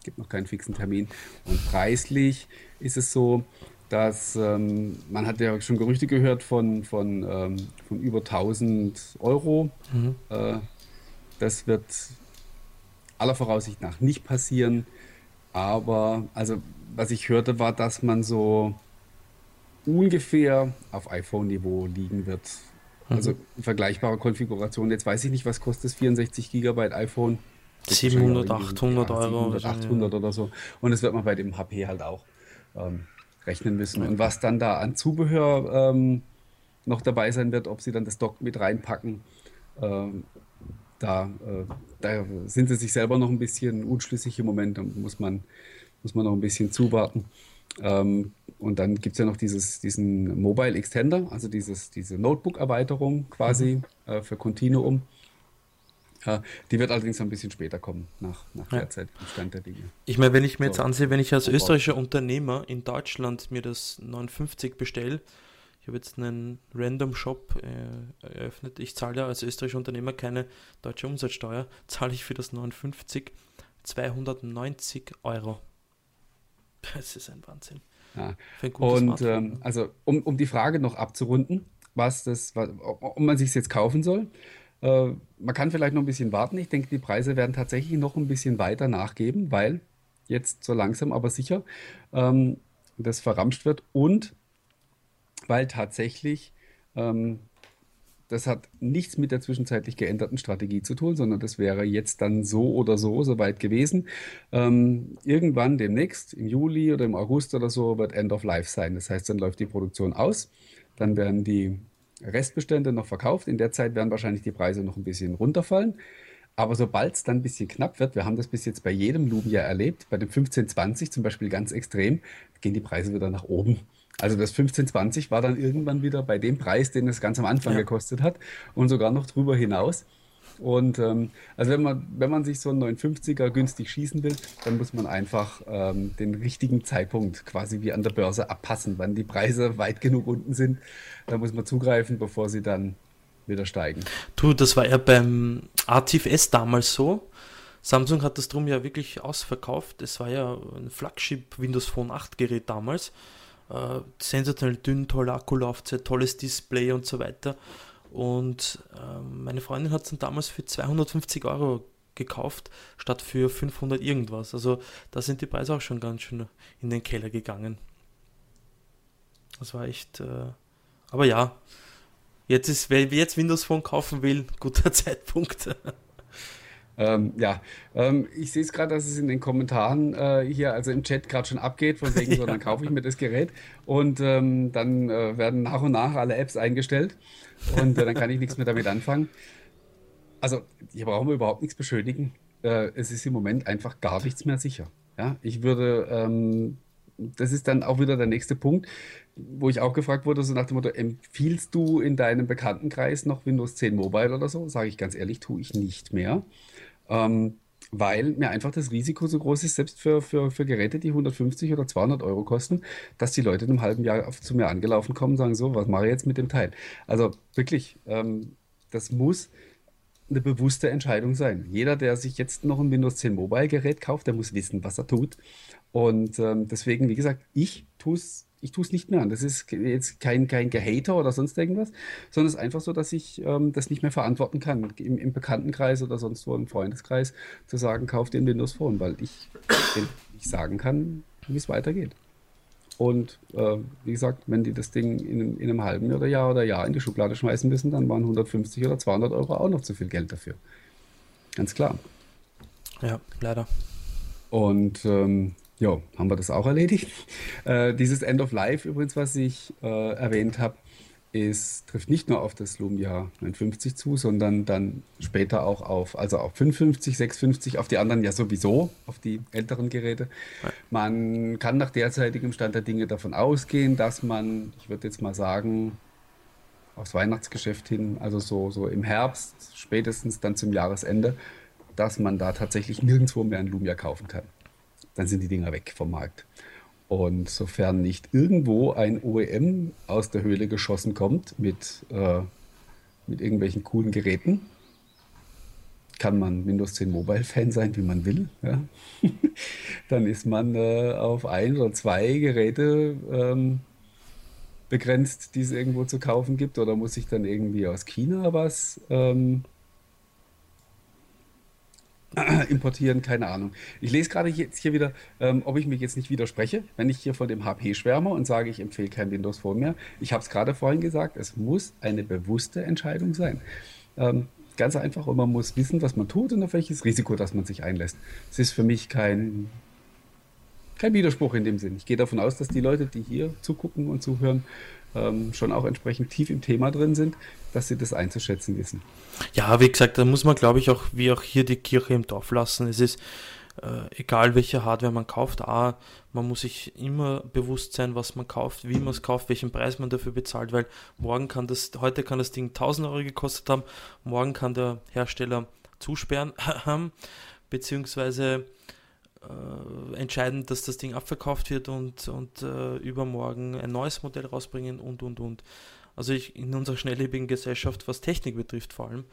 gibt noch keinen fixen Termin. Und preislich ist es so, dass ähm, man hat ja schon Gerüchte gehört von, von, ähm, von über 1000 Euro. Mhm. Äh, das wird aller Voraussicht nach nicht passieren. Aber also was ich hörte, war, dass man so ungefähr auf iPhone-Niveau liegen wird. Also mhm. vergleichbare Konfiguration. Jetzt weiß ich nicht, was kostet das 64 GB iPhone? 700, 800 ja, Euro. 700, 800 oder so. Und das wird man bei dem HP halt auch ähm, rechnen müssen. Und was dann da an Zubehör ähm, noch dabei sein wird, ob sie dann das Dock mit reinpacken, ähm, da, äh, da sind sie sich selber noch ein bisschen unschlüssig im Moment. Da muss man, muss man noch ein bisschen zuwarten. Ähm, und dann gibt es ja noch dieses, diesen Mobile Extender, also dieses, diese Notebook-Erweiterung quasi mhm. äh, für Continuum. Ja, die wird allerdings ein bisschen später kommen, nach, nach ja. derzeit Stand der Dinge. Ich meine, wenn ich mir so. jetzt ansehe, wenn ich als österreichischer Unternehmer in Deutschland mir das 59 bestelle, ich habe jetzt einen Random Shop äh, eröffnet, ich zahle ja als österreichischer Unternehmer keine deutsche Umsatzsteuer, zahle ich für das 59 290 Euro. *laughs* Das ist ein Wahnsinn. Ja. Ein Und ähm, also, um, um die Frage noch abzurunden, was das, was, ob man sich jetzt kaufen soll. Äh, man kann vielleicht noch ein bisschen warten. Ich denke, die Preise werden tatsächlich noch ein bisschen weiter nachgeben, weil jetzt so langsam, aber sicher ähm, das verramscht wird und weil tatsächlich ähm, das hat nichts mit der zwischenzeitlich geänderten Strategie zu tun, sondern das wäre jetzt dann so oder so soweit gewesen. Ähm, irgendwann demnächst, im Juli oder im August oder so, wird End of Life sein. Das heißt, dann läuft die Produktion aus, dann werden die Restbestände noch verkauft. In der Zeit werden wahrscheinlich die Preise noch ein bisschen runterfallen. Aber sobald es dann ein bisschen knapp wird, wir haben das bis jetzt bei jedem Lumia erlebt, bei dem 1520 zum Beispiel ganz extrem, gehen die Preise wieder nach oben. Also das 1520 war dann irgendwann wieder bei dem Preis, den es ganz am Anfang ja. gekostet hat und sogar noch drüber hinaus. Und ähm, also wenn man, wenn man sich so einen 950er günstig schießen will, dann muss man einfach ähm, den richtigen Zeitpunkt quasi wie an der Börse abpassen, wann die Preise *laughs* weit genug unten sind. Da muss man zugreifen, bevor sie dann wieder steigen. Du, das war ja beim ATIF S damals so. Samsung hat das drum ja wirklich ausverkauft. Es war ja ein Flagship Windows Phone 8 Gerät damals. Äh, sensationell dünn, tolle Akkulaufzeit, tolles Display und so weiter. Und äh, meine Freundin hat es dann damals für 250 Euro gekauft, statt für 500 irgendwas. Also da sind die Preise auch schon ganz schön in den Keller gegangen. Das war echt. Äh, aber ja, jetzt ist, wer jetzt Windows Phone kaufen will, guter *laughs* Zeitpunkt. Ähm, ja, ähm, ich sehe es gerade, dass es in den Kommentaren äh, hier, also im Chat gerade schon abgeht, von wegen, *laughs* ja. so, dann kaufe ich mir das Gerät und ähm, dann äh, werden nach und nach alle Apps eingestellt und äh, dann kann ich nichts mehr damit anfangen. Also, hier brauchen wir überhaupt nichts beschönigen. Äh, es ist im Moment einfach gar nichts mehr sicher. Ja, ich würde, ähm, das ist dann auch wieder der nächste Punkt, wo ich auch gefragt wurde, so nach dem Motto, empfiehlst du in deinem Bekanntenkreis noch Windows 10 Mobile oder so? Sage ich ganz ehrlich, tue ich nicht mehr. Ähm, weil mir einfach das Risiko so groß ist, selbst für, für, für Geräte, die 150 oder 200 Euro kosten, dass die Leute in einem halben Jahr auf, zu mir angelaufen kommen und sagen, so, was mache ich jetzt mit dem Teil? Also wirklich, ähm, das muss eine bewusste Entscheidung sein. Jeder, der sich jetzt noch ein Windows 10 Mobile Gerät kauft, der muss wissen, was er tut. Und ähm, deswegen, wie gesagt, ich tue es ich tue es nicht mehr an. Das ist jetzt kein, kein Gehater oder sonst irgendwas, sondern es ist einfach so, dass ich ähm, das nicht mehr verantworten kann, im, im, Bekanntenkreis oder sonst wo im Freundeskreis zu sagen, kauf den Windows Phone, weil ich nicht sagen kann, wie es weitergeht. Und äh, wie gesagt, wenn die das Ding in, in einem halben oder Jahr oder Jahr in die Schublade schmeißen müssen, dann waren 150 oder 200 Euro auch noch zu viel Geld dafür. Ganz klar. Ja, leider. Und ähm, ja, haben wir das auch erledigt. Äh, dieses End of Life übrigens, was ich äh, erwähnt habe, ist, trifft nicht nur auf das Lumia 59 zu, sondern dann später auch auf, also auf 550, 650, auf die anderen ja sowieso, auf die älteren Geräte. Man kann nach derzeitigem Stand der Dinge davon ausgehen, dass man, ich würde jetzt mal sagen, aufs Weihnachtsgeschäft hin, also so, so im Herbst, spätestens dann zum Jahresende, dass man da tatsächlich nirgendwo mehr ein Lumia kaufen kann dann sind die Dinger weg vom Markt. Und sofern nicht irgendwo ein OEM aus der Höhle geschossen kommt mit, äh, mit irgendwelchen coolen Geräten, kann man Windows 10 Mobile Fan sein, wie man will. Ja? *laughs* dann ist man äh, auf ein oder zwei Geräte ähm, begrenzt, die es irgendwo zu kaufen gibt, oder muss ich dann irgendwie aus China was ähm, *clears throat* importieren, keine Ahnung. Ich lese gerade jetzt hier wieder, ähm, ob ich mich jetzt nicht widerspreche, wenn ich hier von dem HP schwärme und sage, ich empfehle kein Windows Phone mehr. Ich habe es gerade vorhin gesagt, es muss eine bewusste Entscheidung sein. Ähm, ganz einfach und man muss wissen, was man tut und auf welches Risiko das man sich einlässt. Es ist für mich kein, kein Widerspruch in dem Sinn. Ich gehe davon aus, dass die Leute, die hier zugucken und zuhören, ähm, schon auch entsprechend tief im Thema drin sind, dass sie das einzuschätzen wissen. Ja, wie gesagt, da muss man, glaube ich, auch wie auch hier die Kirche im Dorf lassen. Es ist äh, egal, welche Hardware man kauft, A, man muss sich immer bewusst sein, was man kauft, wie man es kauft, welchen Preis man dafür bezahlt, weil morgen kann das, heute kann das Ding 1000 Euro gekostet haben, morgen kann der Hersteller zusperren, *laughs* beziehungsweise äh, entscheiden, dass das Ding abverkauft wird und, und äh, übermorgen ein neues Modell rausbringen und und und. Also ich, in unserer schnelllebigen Gesellschaft, was Technik betrifft vor allem,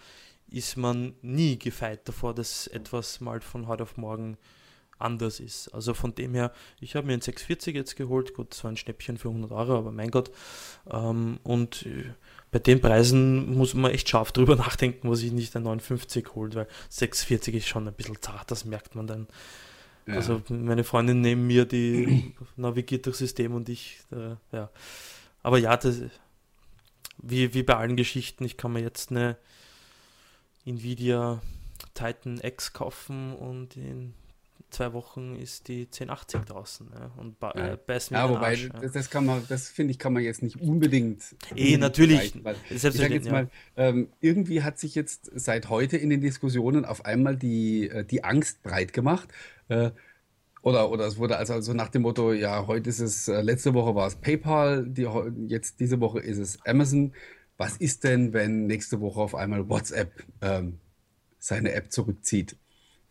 ist man nie gefeit davor, dass etwas mal von heute auf morgen anders ist. Also von dem her, ich habe mir einen 640 jetzt geholt, gut, das war ein Schnäppchen für 100 Euro, aber mein Gott. Ähm, und äh, bei den Preisen muss man echt scharf drüber *laughs* nachdenken, was ich nicht ein 59 holt, weil 640 ist schon ein bisschen zart, das merkt man dann. Ja. Also meine Freundin neben mir, die *clears throat* navigiert das System und ich, äh, ja. Aber ja, das, wie, wie bei allen Geschichten, ich kann mir jetzt eine Nvidia Titan X kaufen und in zwei Wochen ist die 1080 draußen ja, und ba ja. Äh, beißt mir ja, wobei, Arsch, ja. das, das kann man, das finde ich, kann man jetzt nicht unbedingt. Eh, natürlich. ich sage jetzt mal, ähm, irgendwie hat sich jetzt seit heute in den Diskussionen auf einmal die, äh, die Angst breit gemacht. Äh, oder, oder es wurde also, also nach dem Motto, ja, heute ist es, äh, letzte Woche war es PayPal, die, jetzt diese Woche ist es Amazon. Was ist denn, wenn nächste Woche auf einmal WhatsApp ähm, seine App zurückzieht?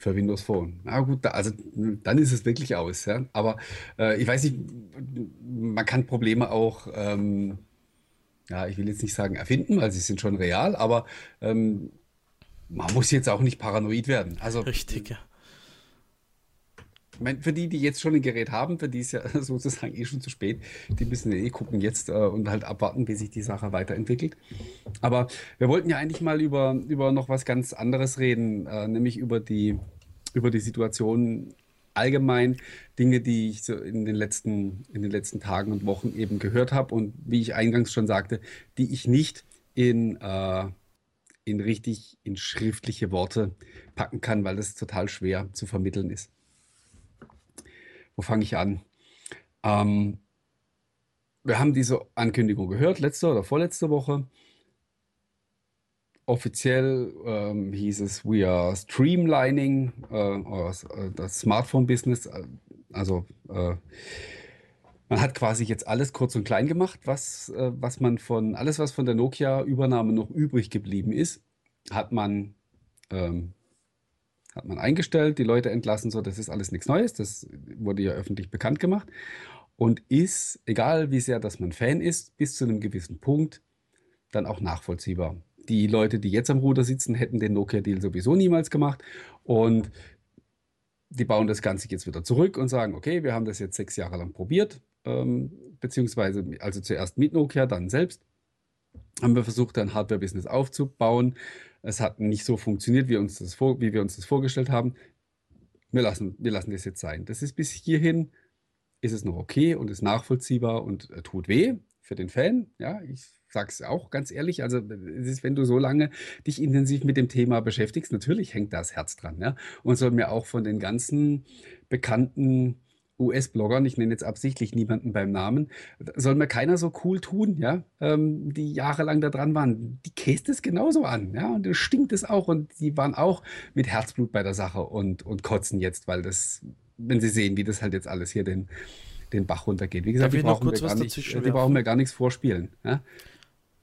Für Windows Phone. Na gut, da, also dann ist es wirklich aus. Ja? Aber äh, ich weiß nicht, man kann Probleme auch, ähm, ja, ich will jetzt nicht sagen erfinden, weil sie sind schon real, aber ähm, man muss jetzt auch nicht paranoid werden. Also, Richtig, ja. Ich meine, für die, die jetzt schon ein Gerät haben, für die ist ja *laughs* sozusagen eh schon zu spät. Die müssen eh gucken jetzt äh, und halt abwarten, wie sich die Sache weiterentwickelt. Aber wir wollten ja eigentlich mal über, über noch was ganz anderes reden, äh, nämlich über die, über die Situation allgemein, Dinge, die ich so in den letzten, in den letzten Tagen und Wochen eben gehört habe und wie ich eingangs schon sagte, die ich nicht in, äh, in richtig in schriftliche Worte packen kann, weil das total schwer zu vermitteln ist wo fange ich an? Ähm, wir haben diese Ankündigung gehört, letzte oder vorletzte Woche. Offiziell ähm, hieß es, we are streamlining äh, äh das Smartphone-Business. Also äh, man hat quasi jetzt alles kurz und klein gemacht, was, äh, was man von, alles, was von der Nokia-Übernahme noch übrig geblieben ist, hat man ähm, hat man eingestellt, die Leute entlassen, so, das ist alles nichts Neues, das wurde ja öffentlich bekannt gemacht und ist, egal wie sehr dass man Fan ist, bis zu einem gewissen Punkt dann auch nachvollziehbar. Die Leute, die jetzt am Ruder sitzen, hätten den Nokia-Deal sowieso niemals gemacht und die bauen das Ganze jetzt wieder zurück und sagen, okay, wir haben das jetzt sechs Jahre lang probiert, ähm, beziehungsweise also zuerst mit Nokia, dann selbst haben wir versucht, ein Hardware-Business aufzubauen. Es hat nicht so funktioniert, wie, uns das vor, wie wir uns das vorgestellt haben. Wir lassen, wir lassen das jetzt sein. Das ist bis hierhin, ist es noch okay und ist nachvollziehbar und äh, tut weh für den Fan. Ja, ich sage es auch ganz ehrlich. Also, es ist, wenn du so lange dich intensiv mit dem Thema beschäftigst, natürlich hängt das Herz dran. Ja, und soll mir auch von den ganzen bekannten US-Bloggern, ich nenne jetzt absichtlich niemanden beim Namen, soll mir keiner so cool tun, ja, ähm, die jahrelang da dran waren. Die käst es genauso an, ja, und stinkt es auch und die waren auch mit Herzblut bei der Sache und, und kotzen jetzt, weil das, wenn sie sehen, wie das halt jetzt alles hier den, den Bach runtergeht. Wie gesagt, die brauchen, mir gar nicht, die brauchen mir gar nichts vorspielen. Ja?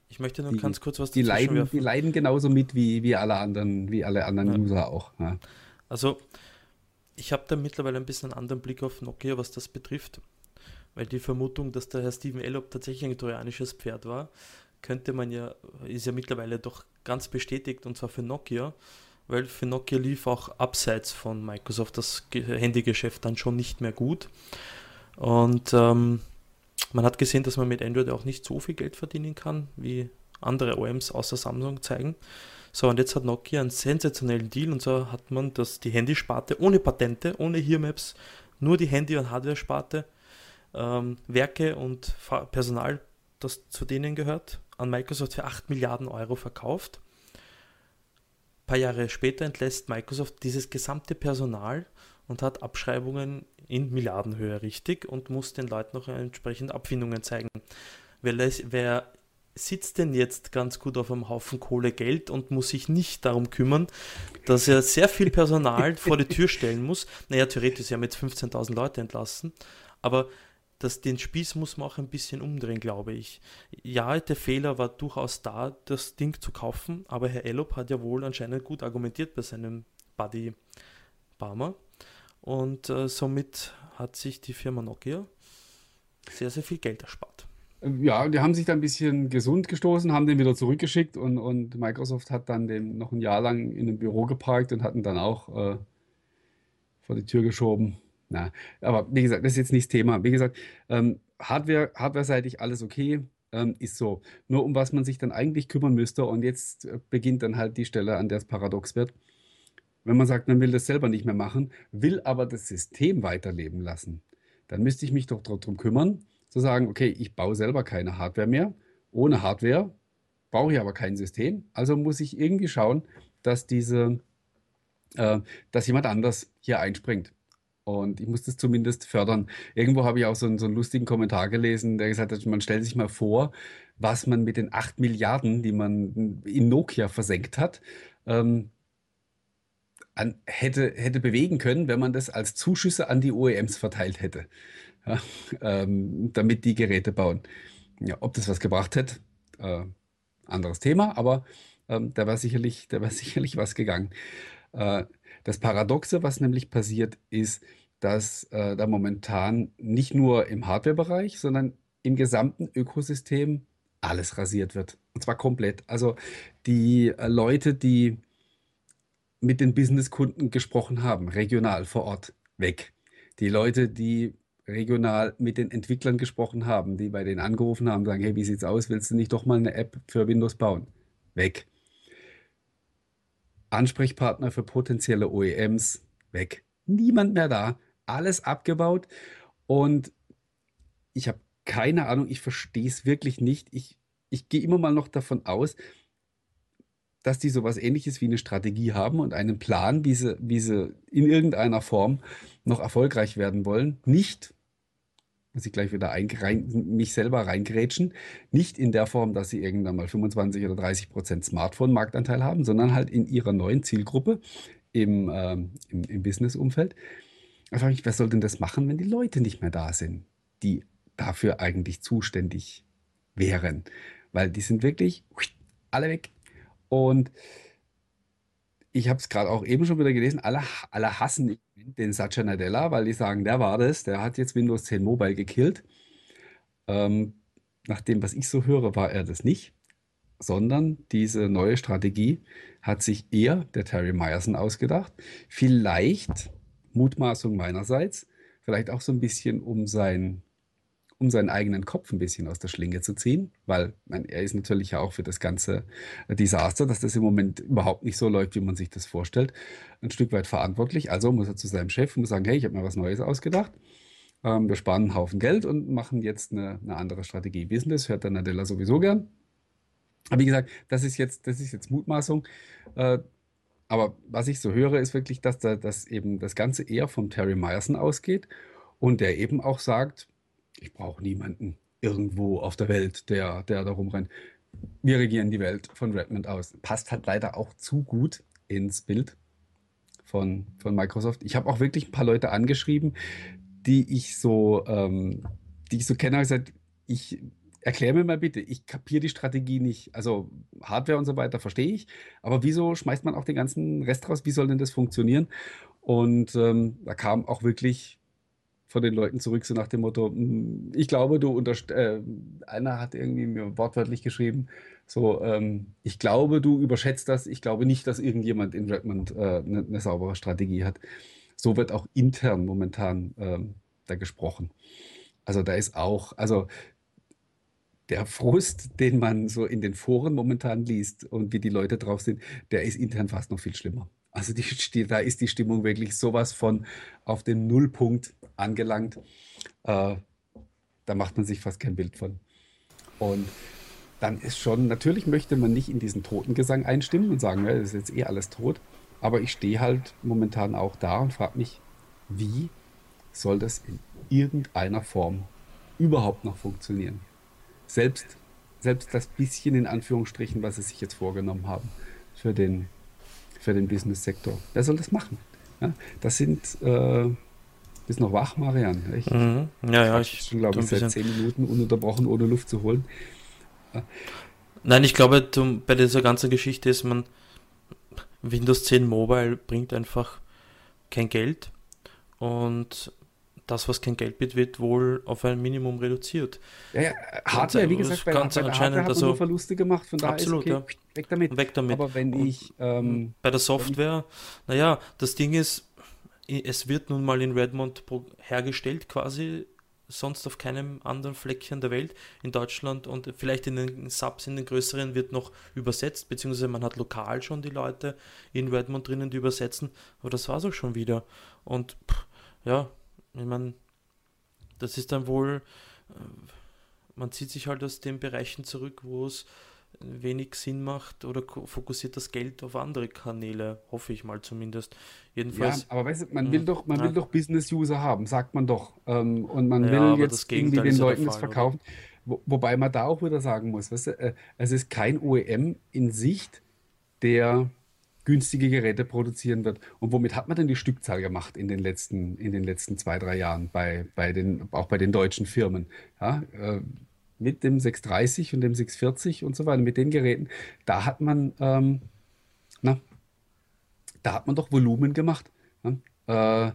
Ich möchte nur die, ganz kurz was die leiden, die leiden genauso mit wie, wie alle anderen, wie alle anderen ja. User auch. Ja. Also ich habe da mittlerweile ein bisschen einen anderen Blick auf Nokia, was das betrifft. Weil die Vermutung, dass der Herr Steven Ellop tatsächlich ein trojanisches Pferd war, könnte man ja, ist ja mittlerweile doch ganz bestätigt und zwar für Nokia, weil für Nokia lief auch abseits von Microsoft das Handygeschäft dann schon nicht mehr gut. Und ähm, man hat gesehen, dass man mit Android auch nicht so viel Geld verdienen kann, wie andere OEMs außer Samsung zeigen. So, und jetzt hat Nokia einen sensationellen Deal und so hat man das, die Handysparte ohne Patente, ohne Hearmaps, nur die Handy- und Hardware-Sparte, ähm, Werke und Personal, das zu denen gehört, an Microsoft für 8 Milliarden Euro verkauft. Ein paar Jahre später entlässt Microsoft dieses gesamte Personal und hat Abschreibungen in Milliardenhöhe richtig und muss den Leuten noch entsprechend Abfindungen zeigen. Wer, wer sitzt denn jetzt ganz gut auf einem Haufen Kohle Geld und muss sich nicht darum kümmern, dass er sehr viel Personal vor die Tür stellen muss. Naja, theoretisch haben jetzt 15.000 Leute entlassen, aber das, den Spieß muss man auch ein bisschen umdrehen, glaube ich. Ja, der Fehler war durchaus da, das Ding zu kaufen, aber Herr Ellop hat ja wohl anscheinend gut argumentiert bei seinem Buddy Barmer und äh, somit hat sich die Firma Nokia sehr, sehr viel Geld erspart. Ja, die haben sich da ein bisschen gesund gestoßen, haben den wieder zurückgeschickt und, und Microsoft hat dann den noch ein Jahr lang in einem Büro geparkt und hatten dann auch äh, vor die Tür geschoben. Na, aber wie gesagt, das ist jetzt nicht das Thema. Wie gesagt, ähm, Hardware, hardware-seitig alles okay, ähm, ist so. Nur um was man sich dann eigentlich kümmern müsste und jetzt äh, beginnt dann halt die Stelle, an der es paradox wird. Wenn man sagt, man will das selber nicht mehr machen, will aber das System weiterleben lassen, dann müsste ich mich doch darum kümmern, zu sagen, okay, ich baue selber keine Hardware mehr. Ohne Hardware brauche ich aber kein System. Also muss ich irgendwie schauen, dass diese, äh, dass jemand anders hier einspringt. Und ich muss das zumindest fördern. Irgendwo habe ich auch so einen, so einen lustigen Kommentar gelesen, der gesagt hat, man stellt sich mal vor, was man mit den 8 Milliarden, die man in Nokia versenkt hat, ähm, an, hätte, hätte bewegen können, wenn man das als Zuschüsse an die OEMs verteilt hätte ja, *laughs* ähm, damit die Geräte bauen. Ja, ob das was gebracht hätte, äh, anderes Thema, aber ähm, da war sicherlich, *laughs* sicherlich was gegangen. Äh, das Paradoxe, was nämlich passiert, ist, dass äh, da momentan nicht nur im Hardware-Bereich, sondern im gesamten Ökosystem alles rasiert wird. Und zwar komplett. Also die äh, Leute, die mit den Businesskunden gesprochen haben, regional vor Ort, weg. Die Leute, die regional mit den Entwicklern gesprochen haben, die bei denen angerufen haben, sagen, hey, wie sieht's aus? Willst du nicht doch mal eine App für Windows bauen? Weg. Ansprechpartner für potenzielle OEMs, weg. Niemand mehr da. Alles abgebaut. Und ich habe keine Ahnung, ich verstehe es wirklich nicht. Ich, ich gehe immer mal noch davon aus, dass die sowas ähnliches wie eine Strategie haben und einen Plan, wie sie, wie sie in irgendeiner Form noch erfolgreich werden wollen. Nicht muss ich gleich wieder ein, rein, mich selber reingrätschen. Nicht in der Form, dass sie irgendwann mal 25 oder 30 Prozent Smartphone-Marktanteil haben, sondern halt in ihrer neuen Zielgruppe im, ähm, im, im Business-Umfeld. Da frage ich, wer soll denn das machen, wenn die Leute nicht mehr da sind, die dafür eigentlich zuständig wären? Weil die sind wirklich alle weg. Und ich habe es gerade auch eben schon wieder gelesen, alle, alle hassen den Satya Nadella, weil die sagen, der war das, der hat jetzt Windows 10 Mobile gekillt. Ähm, nach dem, was ich so höre, war er das nicht, sondern diese neue Strategie hat sich eher der Terry Myerson ausgedacht. Vielleicht, Mutmaßung meinerseits, vielleicht auch so ein bisschen um sein um seinen eigenen Kopf ein bisschen aus der Schlinge zu ziehen, weil man, er ist natürlich ja auch für das ganze Desaster, dass das im Moment überhaupt nicht so läuft, wie man sich das vorstellt, ein Stück weit verantwortlich. Also muss er zu seinem Chef und muss sagen, hey, ich habe mir was Neues ausgedacht. Ähm, wir sparen einen Haufen Geld und machen jetzt eine, eine andere Strategie. Business hört der Nadella sowieso gern. Aber wie gesagt, das ist jetzt, das ist jetzt Mutmaßung. Äh, aber was ich so höre, ist wirklich, dass, da, dass eben das Ganze eher vom Terry Myerson ausgeht und der eben auch sagt, ich brauche niemanden irgendwo auf der Welt, der, der da rumrennt. Wir regieren die Welt von Redmond aus. Passt halt leider auch zu gut ins Bild von, von Microsoft. Ich habe auch wirklich ein paar Leute angeschrieben, die ich so, ähm, die ich so kenne, und gesagt, ich erkläre mir mal bitte, ich kapiere die Strategie nicht. Also Hardware und so weiter verstehe ich, aber wieso schmeißt man auch den ganzen Rest raus? Wie soll denn das funktionieren? Und ähm, da kam auch wirklich von den Leuten zurück, so nach dem Motto, hm, ich glaube, du unterst äh, einer hat irgendwie mir wortwörtlich geschrieben, so, ähm, ich glaube, du überschätzt das, ich glaube nicht, dass irgendjemand in Redmond eine äh, ne, ne saubere Strategie hat. So wird auch intern momentan ähm, da gesprochen. Also da ist auch, also der Frust, den man so in den Foren momentan liest und wie die Leute drauf sind, der ist intern fast noch viel schlimmer. Also die, da ist die Stimmung wirklich sowas von auf den Nullpunkt angelangt. Äh, da macht man sich fast kein Bild von. Und dann ist schon, natürlich möchte man nicht in diesen Totengesang einstimmen und sagen, ja, das ist jetzt eh alles tot. Aber ich stehe halt momentan auch da und frage mich, wie soll das in irgendeiner Form überhaupt noch funktionieren? Selbst, selbst das bisschen in Anführungsstrichen, was sie sich jetzt vorgenommen haben für den, für den Business-Sektor. Wer soll das machen? Ja, das sind, äh, bist noch wach, Marian? Ich, mhm. Ja, ja, ich schon, glaube ich, seit zehn Minuten ununterbrochen, ohne Luft zu holen. Nein, ich glaube, bei dieser ganzen Geschichte ist man, Windows 10 Mobile bringt einfach kein Geld und das, was kein Geld wird, wird wohl auf ein Minimum reduziert. Ja, ja Hardware, wie gesagt, bei, ganz bei Hardware hat also, Verluste gemacht, von daher absolut, okay, ja. weg damit. Weg damit. Aber wenn ich... Ähm, bei der Software, naja, das Ding ist, es wird nun mal in Redmond hergestellt quasi sonst auf keinem anderen Fleckchen der Welt in Deutschland und vielleicht in den Subs, in den größeren wird noch übersetzt, beziehungsweise man hat lokal schon die Leute in Redmond drinnen, die übersetzen, aber das war es auch schon wieder. Und pff, ja, ich meine, das ist dann wohl, äh, man zieht sich halt aus den Bereichen zurück, wo es wenig Sinn macht oder fokussiert das Geld auf andere Kanäle, hoffe ich mal zumindest. Jedenfalls. Ja, aber weißt du, man will hm, doch, man ja. will doch Business-User haben, sagt man doch. Ähm, und man ja, will jetzt irgendwie den Leuten das verkaufen. Wo, wobei man da auch wieder sagen muss, weißt du, äh, es ist kein OEM in Sicht, der günstige Geräte produzieren wird. Und womit hat man denn die Stückzahl gemacht in den letzten, in den letzten zwei, drei Jahren bei, bei den, auch bei den deutschen Firmen? Ja, äh, mit dem 630 und dem 640 und so weiter, mit den Geräten, da hat man, ähm, na, da hat man doch Volumen gemacht. Ne? Äh,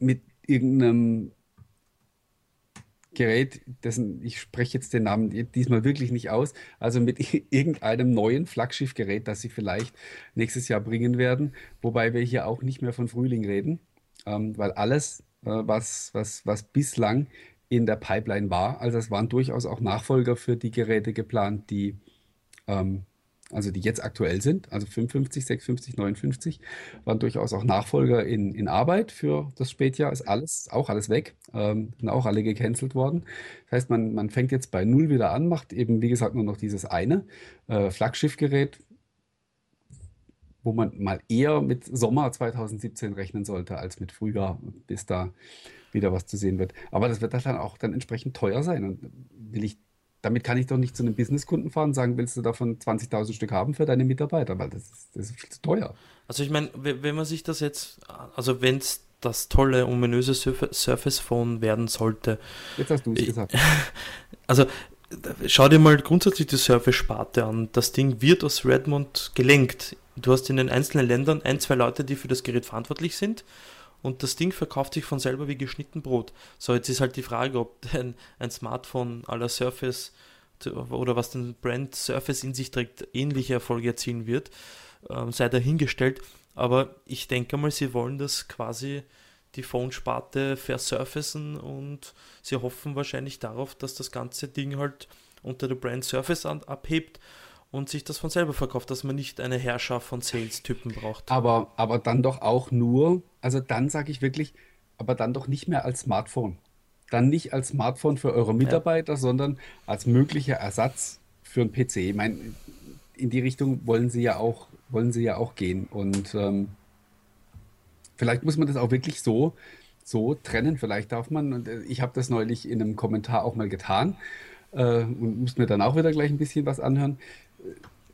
mit irgendeinem Gerät, dessen, ich spreche jetzt den Namen diesmal wirklich nicht aus, also mit *laughs* irgendeinem neuen Flaggschiffgerät, das sie vielleicht nächstes Jahr bringen werden, wobei wir hier auch nicht mehr von Frühling reden, ähm, weil alles, äh, was, was, was bislang in der Pipeline war. Also es waren durchaus auch Nachfolger für die Geräte geplant, die ähm, also die jetzt aktuell sind, also 55, 56, 59, waren durchaus auch Nachfolger in, in Arbeit für das Spätjahr, ist alles, auch alles weg, ähm, sind auch alle gecancelt worden. Das heißt, man, man fängt jetzt bei Null wieder an, macht eben, wie gesagt, nur noch dieses eine äh, Flaggschiffgerät, wo man mal eher mit Sommer 2017 rechnen sollte, als mit Frühjahr, bis da wieder was zu sehen wird. Aber das wird dann auch dann entsprechend teuer sein. Und will ich, damit kann ich doch nicht zu einem Businesskunden fahren und sagen, willst du davon 20.000 Stück haben für deine Mitarbeiter, weil das ist, das ist viel zu teuer. Also ich meine, wenn man sich das jetzt, also wenn es das tolle, ominöse Surface Phone werden sollte. Jetzt hast du es gesagt. *laughs* Also schau dir mal grundsätzlich die Surface-Sparte an. Das Ding wird aus Redmond gelenkt. Du hast in den einzelnen Ländern ein, zwei Leute, die für das Gerät verantwortlich sind und das Ding verkauft sich von selber wie geschnitten Brot. So, jetzt ist halt die Frage, ob *laughs* ein, ein Smartphone aller Surface oder was den Brand Surface in sich trägt, ähnliche Erfolge erzielen wird, ähm, sei dahingestellt. Aber ich denke mal, sie wollen das quasi die Phone-Sparte versurfacen und sie hoffen wahrscheinlich darauf, dass das ganze Ding halt unter der Brand Surface abhebt und sich das von selber verkauft, dass man nicht eine Herrschaft von Sales-Typen braucht. Aber, aber dann doch auch nur, also dann sage ich wirklich, aber dann doch nicht mehr als Smartphone. Dann nicht als Smartphone für eure Mitarbeiter, ja. sondern als möglicher Ersatz für einen PC. Ich meine, in die Richtung wollen sie ja auch, wollen sie ja auch gehen. Und ähm, vielleicht muss man das auch wirklich so, so trennen. Vielleicht darf man, und äh, ich habe das neulich in einem Kommentar auch mal getan äh, und muss mir dann auch wieder gleich ein bisschen was anhören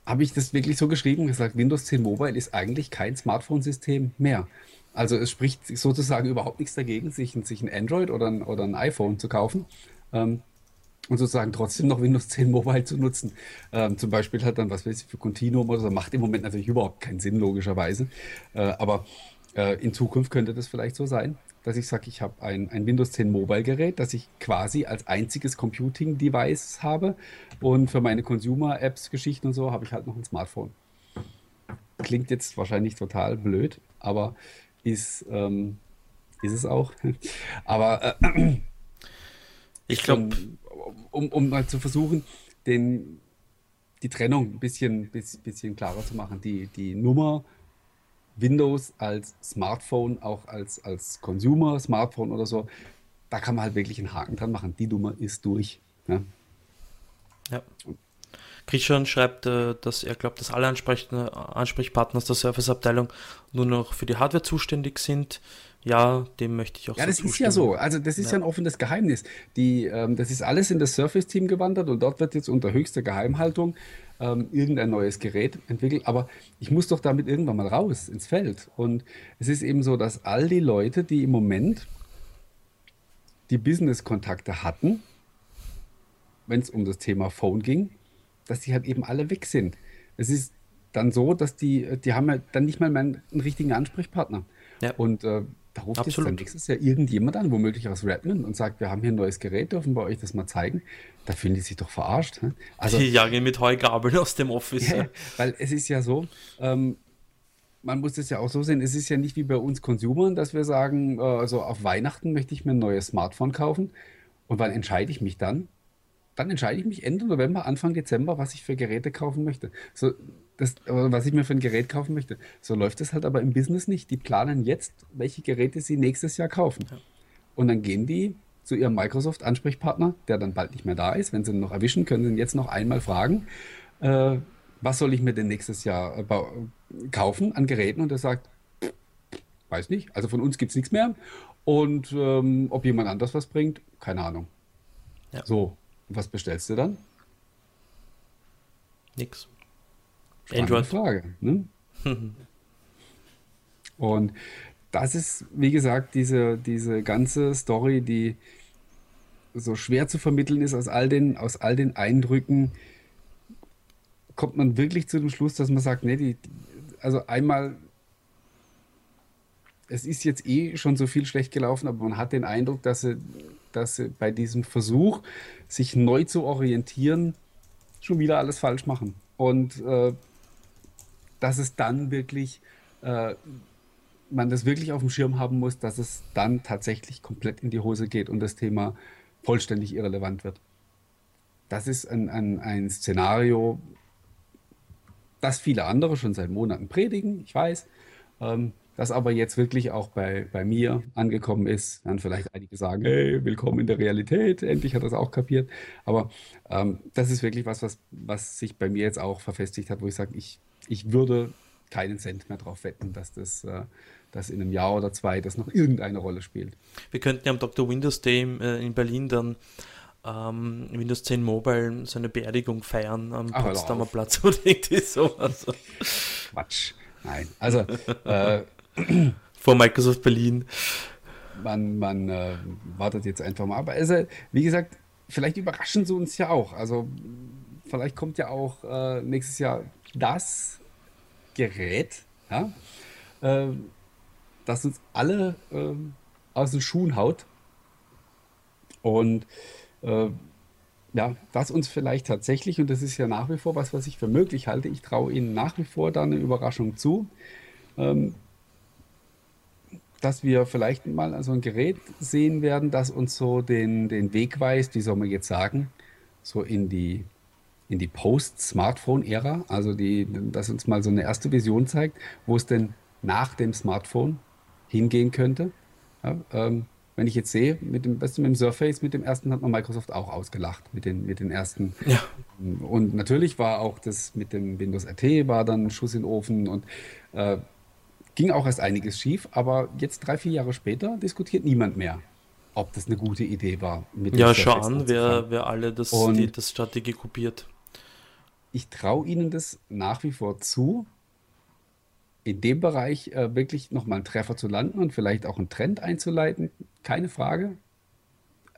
habe ich das wirklich so geschrieben gesagt, Windows 10 Mobile ist eigentlich kein Smartphone-System mehr. Also es spricht sozusagen überhaupt nichts dagegen, sich, sich ein Android oder ein, oder ein iPhone zu kaufen ähm, und sozusagen trotzdem noch Windows 10 Mobile zu nutzen. Ähm, zum Beispiel hat dann, was weiß ich, für Continuum oder so, macht im Moment natürlich überhaupt keinen Sinn, logischerweise. Äh, aber äh, in Zukunft könnte das vielleicht so sein dass ich sage, ich habe ein, ein Windows 10 Mobile-Gerät, das ich quasi als einziges Computing-Device habe. Und für meine Consumer-Apps, Geschichten und so habe ich halt noch ein Smartphone. Klingt jetzt wahrscheinlich total blöd, aber ist, ähm, ist es auch. *laughs* aber äh, ich glaube. um, um mal zu versuchen, den, die Trennung ein bisschen, bisschen klarer zu machen. Die, die Nummer Windows als Smartphone, auch als, als Consumer-Smartphone oder so, da kann man halt wirklich einen Haken dran machen. Die Nummer ist durch. Ja. ja. Christian schreibt, äh, dass er glaubt, dass alle Ansprechpartner aus der Serviceabteilung nur noch für die Hardware zuständig sind. Ja, dem möchte ich auch Ja, so das zustimmen. ist ja so. Also das ist ja, ja ein offenes Geheimnis. Die, ähm, das ist alles in das Surface-Team gewandert und dort wird jetzt unter höchster Geheimhaltung ähm, irgendein neues Gerät entwickelt. Aber ich muss doch damit irgendwann mal raus ins Feld. Und es ist eben so, dass all die Leute, die im Moment die Business-Kontakte hatten, wenn es um das Thema Phone ging, dass die halt eben alle weg sind. Es ist dann so, dass die, die haben ja dann nicht mal einen, einen richtigen Ansprechpartner. Ja. Und äh, da ruft Absolut. jetzt dann nächstes Jahr irgendjemand an, womöglich aus Redmond, und sagt, wir haben hier ein neues Gerät, dürfen wir euch das mal zeigen. Da fühlen die sich doch verarscht. Also, die jagen mit Heugabeln aus dem Office. Ja, weil es ist ja so, ähm, man muss das ja auch so sehen, es ist ja nicht wie bei uns Konsumern, dass wir sagen, äh, also auf Weihnachten möchte ich mir ein neues Smartphone kaufen. Und wann entscheide ich mich dann? Dann entscheide ich mich Ende November, Anfang Dezember, was ich für Geräte kaufen möchte. So, das, was ich mir für ein Gerät kaufen möchte. So läuft es halt aber im Business nicht. Die planen jetzt, welche Geräte sie nächstes Jahr kaufen. Ja. Und dann gehen die zu ihrem Microsoft-Ansprechpartner, der dann bald nicht mehr da ist. Wenn sie ihn noch erwischen, können sie ihn jetzt noch einmal fragen, äh, was soll ich mir denn nächstes Jahr äh, kaufen an Geräten? Und er sagt, weiß nicht, also von uns gibt es nichts mehr. Und ähm, ob jemand anders was bringt, keine Ahnung. Ja. So, was bestellst du dann? Nix. Android. Frage. Ne? *laughs* Und das ist, wie gesagt, diese, diese ganze Story, die so schwer zu vermitteln ist aus all den, aus all den Eindrücken, kommt man wirklich zu dem Schluss, dass man sagt, nee, die, also einmal, es ist jetzt eh schon so viel schlecht gelaufen, aber man hat den Eindruck, dass sie, dass sie bei diesem Versuch, sich neu zu orientieren, schon wieder alles falsch machen. Und äh, dass es dann wirklich, äh, man das wirklich auf dem Schirm haben muss, dass es dann tatsächlich komplett in die Hose geht und das Thema vollständig irrelevant wird. Das ist ein, ein, ein Szenario, das viele andere schon seit Monaten predigen, ich weiß. Ähm, das aber jetzt wirklich auch bei, bei mir angekommen ist. Dann vielleicht einige sagen, hey, willkommen in der Realität, endlich hat er es auch kapiert. Aber ähm, das ist wirklich was, was, was sich bei mir jetzt auch verfestigt hat, wo ich sage, ich, ich würde keinen Cent mehr drauf wetten, dass das äh, dass in einem Jahr oder zwei das noch irgendeine Rolle spielt. Wir könnten ja am Dr. Windows Day äh, in Berlin dann ähm, Windows 10 Mobile seine Beerdigung feiern am Ach, Potsdamer Platz *laughs* oder irgendwie sowas. Quatsch. Nein, also äh, *clears throat* vor Microsoft Berlin. Man, man äh, wartet jetzt einfach mal. Aber also, wie gesagt, vielleicht überraschen sie uns ja auch. Also vielleicht kommt ja auch äh, nächstes Jahr das Gerät, ja, äh, das uns alle äh, aus den Schuhen haut. Und äh, ja, das uns vielleicht tatsächlich, und das ist ja nach wie vor was, was ich für möglich halte, ich traue Ihnen nach wie vor da eine Überraschung zu, ähm, dass wir vielleicht mal so ein Gerät sehen werden, das uns so den, den Weg weist, wie soll man jetzt sagen, so in die, in die Post-Smartphone-Ära, also die, das uns mal so eine erste Vision zeigt, wo es denn nach dem Smartphone hingehen könnte. Ja, ähm, wenn ich jetzt sehe, mit dem, mit dem Surface, mit dem ersten hat man Microsoft auch ausgelacht, mit den, mit den ersten. Ja. Und natürlich war auch das mit dem Windows RT war dann ein Schuss in den Ofen und äh, Ging auch erst einiges schief, aber jetzt drei, vier Jahre später diskutiert niemand mehr, ob das eine gute Idee war. ja, schau an, wer, wer alle das, die, das Strategie kopiert. Ich traue Ihnen das nach wie vor zu, in dem Bereich äh, wirklich nochmal einen Treffer zu landen und vielleicht auch einen Trend einzuleiten, keine Frage.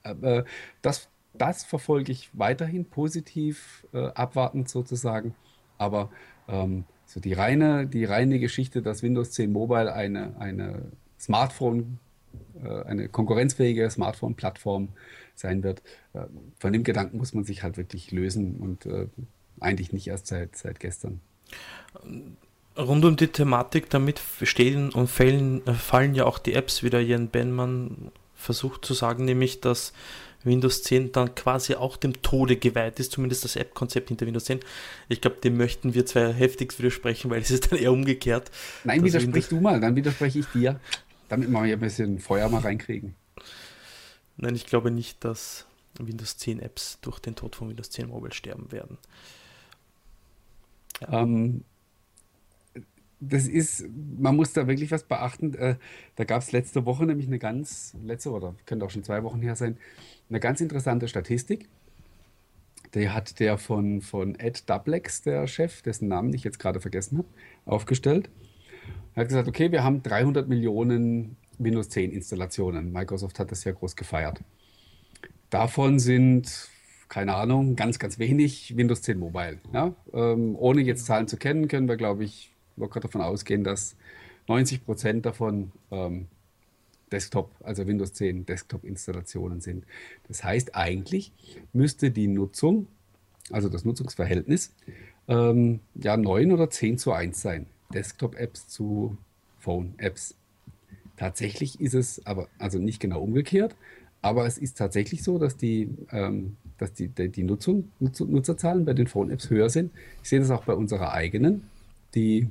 Äh, das, das verfolge ich weiterhin positiv, äh, abwartend sozusagen. Aber ähm, so die reine, die reine Geschichte, dass Windows 10 Mobile eine, eine Smartphone, äh, eine konkurrenzfähige Smartphone-Plattform sein wird. Äh, von dem Gedanken muss man sich halt wirklich lösen und äh, eigentlich nicht erst seit, seit gestern. Rund um die Thematik damit stehen und fallen, fallen ja auch die Apps, wie der Jan Benmann versucht zu sagen, nämlich dass Windows 10 dann quasi auch dem Tode geweiht ist, zumindest das App-Konzept hinter Windows 10. Ich glaube, dem möchten wir zwei heftigst widersprechen, weil es ist dann eher umgekehrt. Nein, widersprich du mal, dann widerspreche ich dir, damit wir hier ein bisschen Feuer mal reinkriegen. Nein, ich glaube nicht, dass Windows 10 Apps durch den Tod von Windows 10 Mobile sterben werden. Ja. Ähm, das ist, man muss da wirklich was beachten. Äh, da gab es letzte Woche nämlich eine ganz, letzte oder könnte auch schon zwei Wochen her sein, eine ganz interessante Statistik. Die hat der von, von Ed Dublex, der Chef, dessen Namen ich jetzt gerade vergessen habe, aufgestellt. Er hat gesagt, okay, wir haben 300 Millionen Windows 10 Installationen. Microsoft hat das ja groß gefeiert. Davon sind, keine Ahnung, ganz, ganz wenig Windows 10 Mobile. Ja? Ähm, ohne jetzt Zahlen zu kennen, können wir, glaube ich, locker davon ausgehen, dass 90 Prozent davon ähm, Desktop, also Windows 10 Desktop-Installationen sind. Das heißt, eigentlich müsste die Nutzung, also das Nutzungsverhältnis, ähm, ja 9 oder 10 zu 1 sein. Desktop-Apps zu Phone-Apps. Tatsächlich ist es aber, also nicht genau umgekehrt, aber es ist tatsächlich so, dass die, ähm, dass die, die, die Nutzung, Nutzerzahlen bei den Phone-Apps höher sind. Ich sehe das auch bei unserer eigenen. Die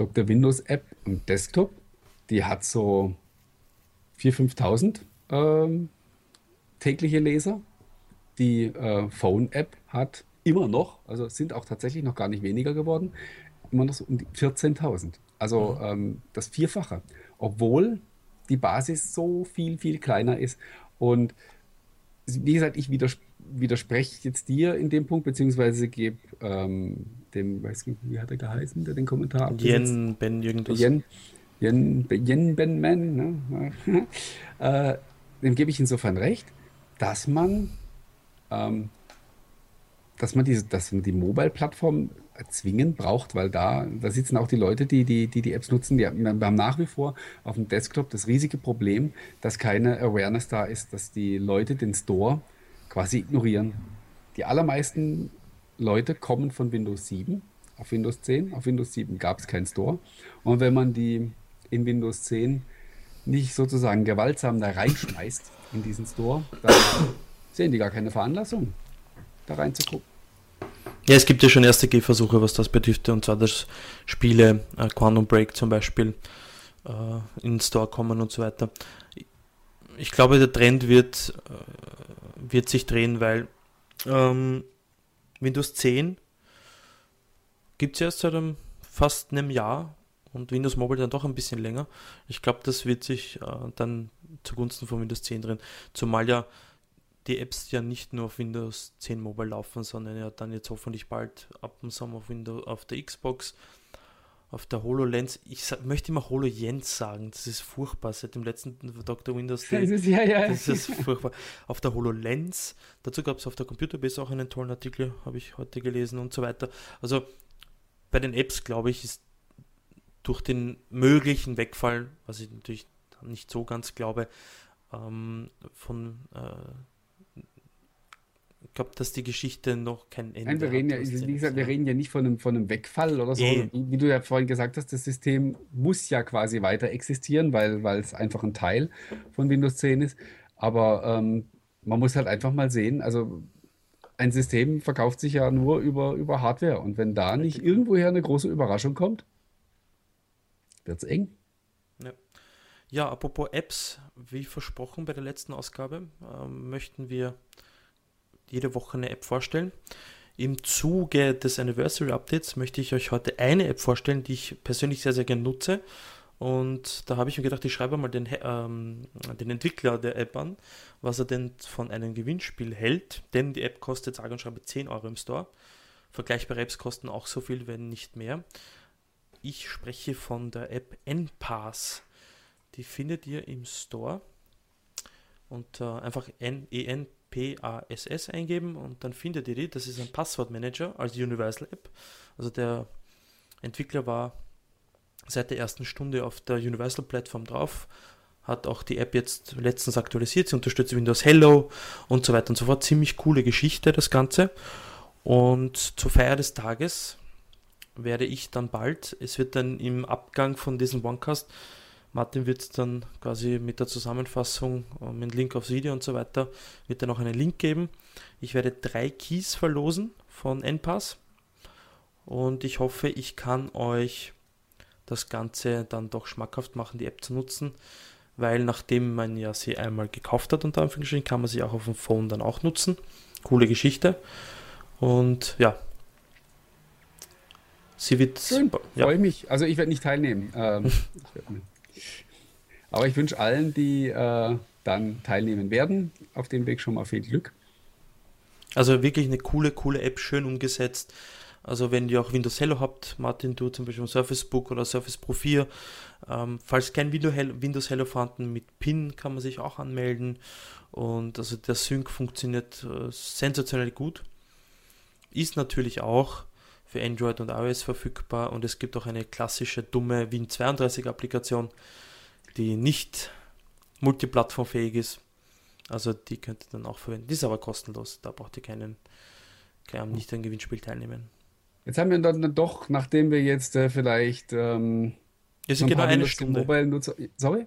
Dr. Windows App am Desktop, die hat so 4.000, 5.000 ähm, tägliche Leser. Die äh, Phone-App hat immer noch, also sind auch tatsächlich noch gar nicht weniger geworden, immer noch so um die 14.000. Also mhm. ähm, das Vierfache, obwohl die Basis so viel, viel kleiner ist. Und wie gesagt, ich widers widerspreche jetzt dir in dem Punkt, beziehungsweise gebe ähm, dem, weiß nicht, wie hat er geheißen, der den Kommentar abgesetzt? Jen Ben irgendwas. Jen, Jen, Jen Ben Man, ne? *laughs* äh, dem gebe ich insofern recht, dass man, ähm, dass man diese, dass man die Mobile-Plattform zwingend braucht, weil da, da sitzen auch die Leute, die die, die, die Apps nutzen. Die, wir haben nach wie vor auf dem Desktop das riesige Problem, dass keine Awareness da ist, dass die Leute den Store quasi ignorieren. Die allermeisten Leute kommen von Windows 7 auf Windows 10. Auf Windows 7 gab es keinen Store. Und wenn man die in Windows 10 nicht sozusagen gewaltsam da reinschmeißt in diesen Store, dann sehen die gar keine Veranlassung, da reinzugucken. Ja, es gibt ja schon erste Gehversuche, was das betrifft, und zwar, dass Spiele, äh, Quantum Break zum Beispiel, äh, in den Store kommen und so weiter. Ich glaube, der Trend wird, äh, wird sich drehen, weil ähm, Windows 10 gibt es erst seit einem, fast einem Jahr und Windows Mobile dann doch ein bisschen länger. Ich glaube, das wird sich äh, dann zugunsten von Windows 10 drin. Zumal ja die Apps ja nicht nur auf Windows 10 Mobile laufen, sondern ja dann jetzt hoffentlich bald ab dem Sommer auf, Windows, auf der Xbox, auf der HoloLens. Ich sag, möchte immer HoloJens sagen, das ist furchtbar. Seit dem letzten Dr. Windows Day. Das ist, ja, ja. Das ist furchtbar. Auf der HoloLens, dazu gab es auf der Computerbase auch einen tollen Artikel, habe ich heute gelesen und so weiter. Also bei den Apps, glaube ich, ist durch den möglichen Wegfall, was ich natürlich nicht so ganz glaube, ähm, von äh, ich glaube, dass die Geschichte noch kein Ende Nein, wir reden hat, ja, wie gesagt, wir reden ja nicht von einem, von einem Wegfall oder so. Wie, wie, du ja vorhin gesagt hast, das System muss ja quasi weiter existieren, weil, weil es einfach ein Teil von Windows 10 ist. Aber ähm, man muss halt einfach mal sehen, also ein System verkauft sich ja nur über, über Hardware. Und wenn da nicht irgendwoher eine große Überraschung kommt, wird es eng. Ja. ja. apropos Apps, wie versprochen bei der letzten Ausgabe, äh, möchten wir jede Woche eine App vorstellen. Im Zuge des Anniversary Updates möchte ich euch heute eine App vorstellen, die ich persönlich sehr, sehr gerne nutze. Und da habe ich mir gedacht, ich schreibe mal den, ähm, den Entwickler der App an, was er denn von einem Gewinnspiel hält. Denn die App kostet sage und schreibe 10 Euro im Store. Vergleichbare Apps kosten auch so viel, wenn nicht mehr. Ich spreche von der App NPass. Die findet ihr im Store und äh, einfach N-E-N-P-A-S-S eingeben und dann findet ihr die. Das ist ein Passwortmanager als Universal App. Also der Entwickler war seit der ersten Stunde auf der Universal Plattform drauf, hat auch die App jetzt letztens aktualisiert, sie unterstützt Windows Hello und so weiter und so fort. Ziemlich coole Geschichte, das Ganze. Und zur Feier des Tages werde ich dann bald, es wird dann im Abgang von diesem OneCast Martin wird dann quasi mit der Zusammenfassung, äh, mit Link aufs Video und so weiter, wird dann auch einen Link geben. Ich werde drei Keys verlosen von NPass und ich hoffe, ich kann euch das Ganze dann doch schmackhaft machen, die App zu nutzen, weil nachdem man ja sie einmal gekauft hat, unter Anführungsstrichen, kann man sie auch auf dem Phone dann auch nutzen. Coole Geschichte. Und ja, sie wird. Schön, ja. freue mich. Also ich werde nicht teilnehmen. Ähm, *laughs* ich aber ich wünsche allen, die äh, dann teilnehmen werden, auf dem Weg schon mal viel Glück. Also wirklich eine coole, coole App, schön umgesetzt. Also wenn ihr auch Windows Hello habt, Martin, du zum Beispiel Surface Book oder Surface Pro 4, ähm, falls kein Windows Hello vorhanden, mit PIN kann man sich auch anmelden und also der Sync funktioniert äh, sensationell gut. Ist natürlich auch für Android und iOS verfügbar und es gibt auch eine klassische dumme Win32 Applikation, die nicht multiplattformfähig ist. Also die könnt ihr dann auch verwenden. Die ist aber kostenlos, da braucht ihr keinen, keinen nicht an Gewinnspiel teilnehmen. Jetzt haben wir dann doch, nachdem wir jetzt äh, vielleicht. Ähm, wir sind genau eine Stunde. Mobile-Nutzer. Sorry?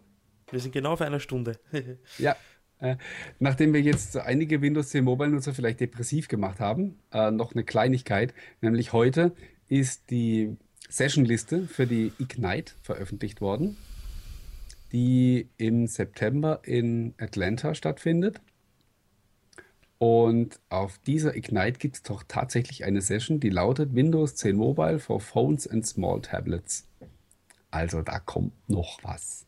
Wir sind genau auf einer Stunde. *laughs* ja. Äh, nachdem wir jetzt einige Windows 10 Mobile-Nutzer vielleicht depressiv gemacht haben, äh, noch eine Kleinigkeit, nämlich heute ist die Session-Liste für die Ignite veröffentlicht worden, die im September in Atlanta stattfindet. Und auf dieser Ignite gibt es doch tatsächlich eine Session, die lautet Windows 10 Mobile for Phones and Small Tablets. Also da kommt noch was.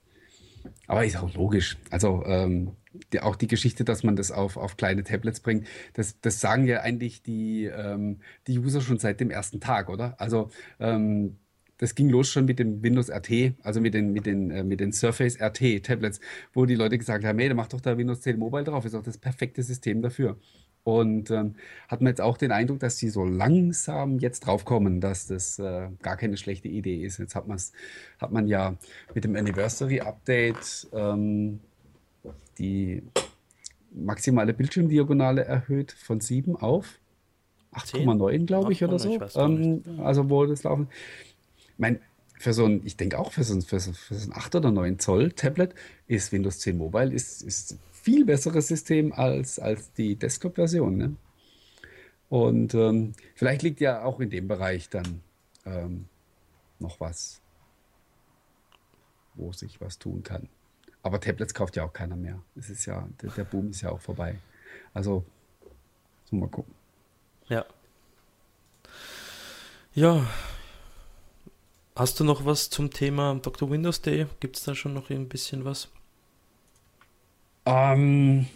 Aber ist auch logisch. Also ähm, die, auch die Geschichte, dass man das auf, auf kleine Tablets bringt, das, das sagen ja eigentlich die, ähm, die User schon seit dem ersten Tag, oder? Also ähm, das ging los schon mit dem Windows RT, also mit den, mit den, äh, mit den Surface RT Tablets, wo die Leute gesagt haben, hey, da macht doch da Windows 10 Mobile drauf, ist auch das perfekte System dafür. Und ähm, hat man jetzt auch den Eindruck, dass sie so langsam jetzt draufkommen, dass das äh, gar keine schlechte Idee ist. Jetzt hat, man's, hat man ja mit dem Anniversary Update ähm, die maximale Bildschirmdiagonale erhöht von 7 auf 8,9, glaube ich, oder so. Ähm, also wo das laufen mein, für so ein, ich denke auch für so ein, für so, für so ein 8 oder 9 Zoll Tablet ist Windows 10 Mobile ist, ist viel besseres System als, als die Desktop-Version. Ne? Und ähm, vielleicht liegt ja auch in dem Bereich dann ähm, noch was, wo sich was tun kann. Aber Tablets kauft ja auch keiner mehr. Es ist ja, der, der Boom ist ja auch vorbei. Also, so mal gucken. Ja. Ja, Hast du noch was zum Thema Dr. Windows Day? Gibt es da schon noch ein bisschen was? Ähm,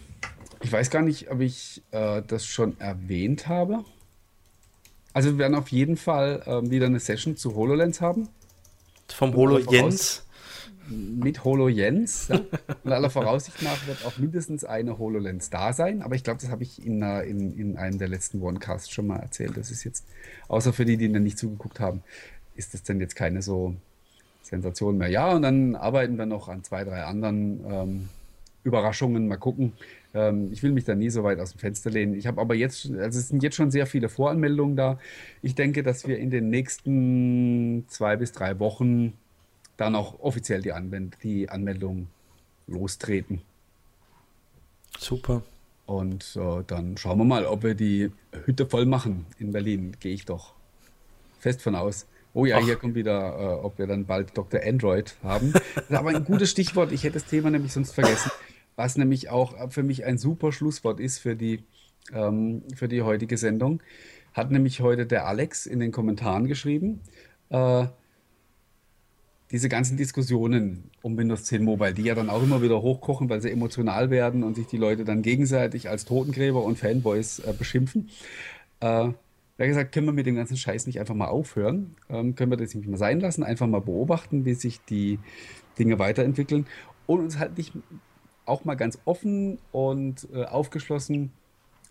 ich weiß gar nicht, ob ich äh, das schon erwähnt habe. Also wir werden auf jeden Fall äh, wieder eine Session zu HoloLens haben. Vom Holo Jens? Mit Holo Jens. Ja. Und aller Voraussicht nach wird auch mindestens eine HoloLens da sein. Aber ich glaube, das habe ich in, in, in einem der letzten Onecasts schon mal erzählt. Das ist jetzt, außer für die, die dann nicht zugeguckt haben, ist das denn jetzt keine so Sensation mehr. Ja, und dann arbeiten wir noch an zwei, drei anderen ähm, Überraschungen. Mal gucken. Ähm, ich will mich da nie so weit aus dem Fenster lehnen. Ich habe aber jetzt, also es sind jetzt schon sehr viele Voranmeldungen da. Ich denke, dass wir in den nächsten zwei bis drei Wochen dann auch offiziell die, Anwend die Anmeldung lostreten. Super. Und äh, dann schauen wir mal, ob wir die Hütte voll machen in Berlin. Gehe ich doch fest von aus. Oh ja, Ach. hier kommt wieder, äh, ob wir dann bald Dr. Android haben. Das ist aber ein gutes Stichwort. Ich hätte das Thema nämlich sonst vergessen, was nämlich auch für mich ein super Schlusswort ist für die, ähm, für die heutige Sendung. Hat nämlich heute der Alex in den Kommentaren geschrieben. Äh, diese ganzen Diskussionen um Windows 10 Mobile, die ja dann auch immer wieder hochkochen, weil sie emotional werden und sich die Leute dann gegenseitig als Totengräber und Fanboys äh, beschimpfen. Äh, hat gesagt, können wir mit dem ganzen Scheiß nicht einfach mal aufhören? Ähm, können wir das nicht mal sein lassen? Einfach mal beobachten, wie sich die Dinge weiterentwickeln und uns halt nicht auch mal ganz offen und äh, aufgeschlossen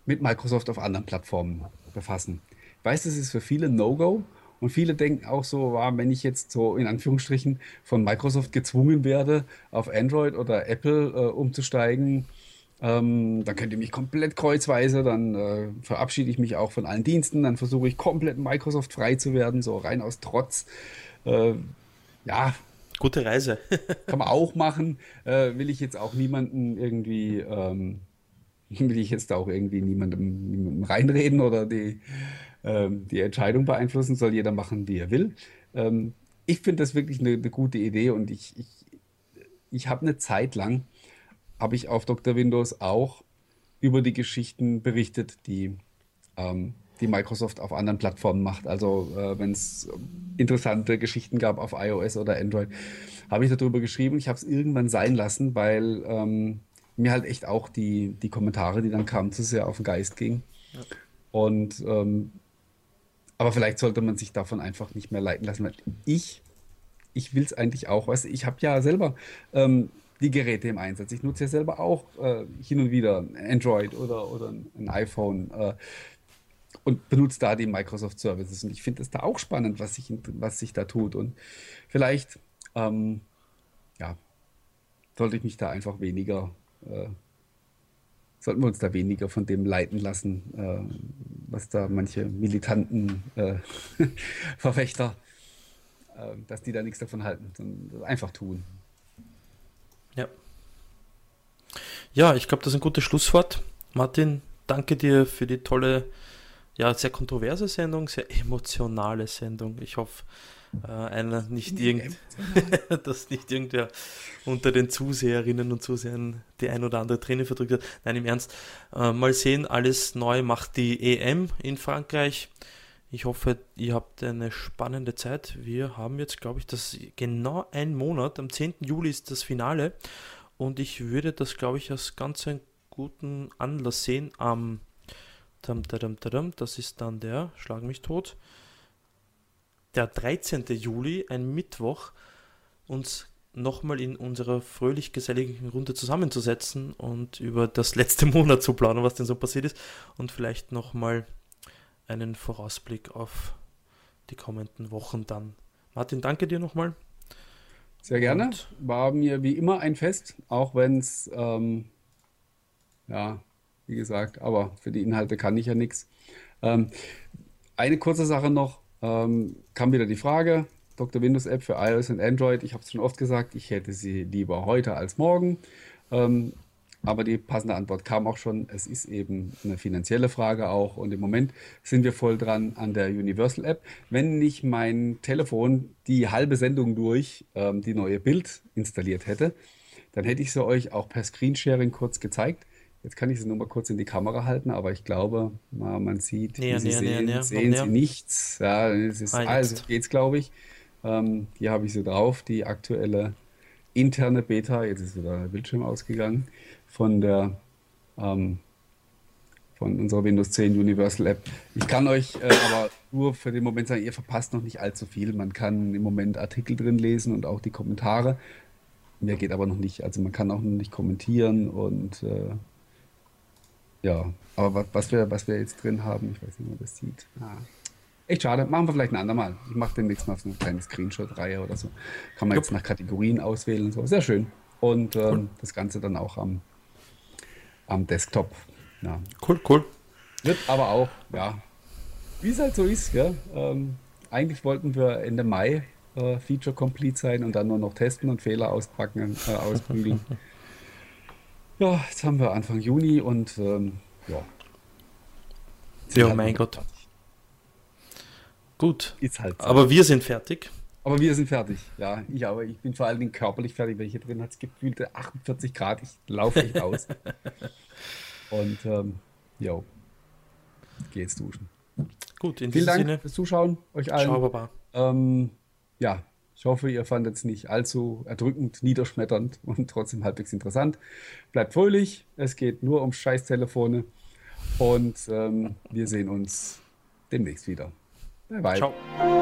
mit Microsoft auf anderen Plattformen befassen. Ich weiß, das ist für viele No-Go und viele denken auch so, wenn ich jetzt so in Anführungsstrichen von Microsoft gezwungen werde, auf Android oder Apple äh, umzusteigen, ähm, dann könnt ihr mich komplett kreuzweise, dann äh, verabschiede ich mich auch von allen Diensten, dann versuche ich komplett Microsoft frei zu werden, so rein aus Trotz. Äh, ja. Gute Reise. *laughs* kann man auch machen. Äh, will ich jetzt auch niemanden irgendwie, ähm, *laughs* will ich jetzt auch irgendwie niemandem, niemandem reinreden oder die, ähm, die Entscheidung beeinflussen. Soll jeder machen, wie er will. Ähm, ich finde das wirklich eine, eine, gute Idee und ich, ich, ich habe eine Zeit lang, habe ich auf Dr. Windows auch über die Geschichten berichtet, die ähm, die Microsoft auf anderen Plattformen macht. Also äh, wenn es interessante Geschichten gab auf iOS oder Android, habe ich darüber geschrieben. Ich habe es irgendwann sein lassen, weil ähm, mir halt echt auch die, die Kommentare, die dann kamen, zu sehr auf den Geist gingen. Ja. Und ähm, aber vielleicht sollte man sich davon einfach nicht mehr leiten lassen. Weil ich, ich will es eigentlich auch. Weißt, ich habe ja selber ähm, die Geräte im Einsatz. Ich nutze ja selber auch äh, hin und wieder Android oder, oder ein iPhone. Äh, und benutzt da die Microsoft Services. Und ich finde es da auch spannend, was sich, was sich da tut. Und vielleicht, ähm, ja, sollte ich mich da einfach weniger, äh, sollten wir uns da weniger von dem leiten lassen, äh, was da manche militanten äh, *laughs* Verfechter, äh, dass die da nichts davon halten, sondern einfach tun. Ja. Ja, ich glaube, das ist ein gutes Schlusswort. Martin, danke dir für die tolle ja, sehr kontroverse Sendung, sehr emotionale Sendung. Ich hoffe, äh, einer nicht irgend, *laughs* dass nicht irgendwer unter den Zuseherinnen und Zusehern die ein oder andere Träne verdrückt hat. Nein, im Ernst. Äh, mal sehen, alles neu macht die EM in Frankreich. Ich hoffe, ihr habt eine spannende Zeit. Wir haben jetzt, glaube ich, das genau ein Monat. Am 10. Juli ist das Finale. Und ich würde das, glaube ich, als ganz einen guten Anlass sehen, am das ist dann der, schlag mich tot, der 13. Juli, ein Mittwoch, uns nochmal in unserer fröhlich-geselligen Runde zusammenzusetzen und über das letzte *laughs* Monat zu planen, was denn so passiert ist und vielleicht nochmal einen Vorausblick auf die kommenden Wochen dann. Martin, danke dir nochmal. Sehr gerne. Und War mir wie immer ein Fest, auch wenn es ähm, ja, wie gesagt, aber für die Inhalte kann ich ja nichts. Ähm, eine kurze Sache noch, ähm, kam wieder die Frage, Dr. Windows App für iOS und Android. Ich habe es schon oft gesagt, ich hätte sie lieber heute als morgen. Ähm, aber die passende Antwort kam auch schon. Es ist eben eine finanzielle Frage auch. Und im Moment sind wir voll dran an der Universal App. Wenn nicht mein Telefon die halbe Sendung durch ähm, die neue Bild installiert hätte, dann hätte ich sie euch auch per Screensharing kurz gezeigt. Jetzt kann ich sie nur mal kurz in die Kamera halten, aber ich glaube, man sieht, näher, Sie näher, sehen, näher, sehen Sie nichts. Ja, es ist, also geht's, glaube ich. Ähm, hier habe ich sie drauf, die aktuelle interne Beta. Jetzt ist wieder der Bildschirm ausgegangen von der ähm, von unserer Windows 10 Universal App. Ich kann euch äh, aber nur für den Moment sagen, ihr verpasst noch nicht allzu viel. Man kann im Moment Artikel drin lesen und auch die Kommentare. Mehr geht aber noch nicht. Also man kann auch noch nicht kommentieren und äh, ja, aber was, was, wir, was wir jetzt drin haben, ich weiß nicht, ob man das sieht. Ah. Echt schade. Machen wir vielleicht ein andermal. Ich mache demnächst mal so eine kleine Screenshot-Reihe oder so. Kann man jetzt nach Kategorien auswählen und so. Sehr schön. Und ähm, das Ganze dann auch am, am Desktop. Ja. Cool, cool. Wird aber auch, ja, wie es halt so ist, ja. Ähm, eigentlich wollten wir Ende Mai äh, Feature Complete sein und dann nur noch testen und Fehler auspacken, äh, ausbügeln. *laughs* Ja, jetzt haben wir Anfang Juni und ähm, ja. Ja, halt mein Gott. Gut. Ist halt so. Aber wir sind fertig. Aber wir sind fertig, ja. Ich aber, ich bin vor allen Dingen körperlich fertig, weil hier drin hat es gefühlte 48 Grad. Ich laufe nicht aus. *laughs* und ähm, jo, geh jetzt duschen. Gut, in Vielen Dank Sinne. fürs Zuschauen, euch allen. Ciao, Baba. Ähm, ja, ich hoffe, ihr fandet es nicht allzu erdrückend, niederschmetternd und trotzdem halbwegs interessant. Bleibt fröhlich, es geht nur um Scheißtelefone und ähm, wir sehen uns demnächst wieder. Bye bye. Ciao.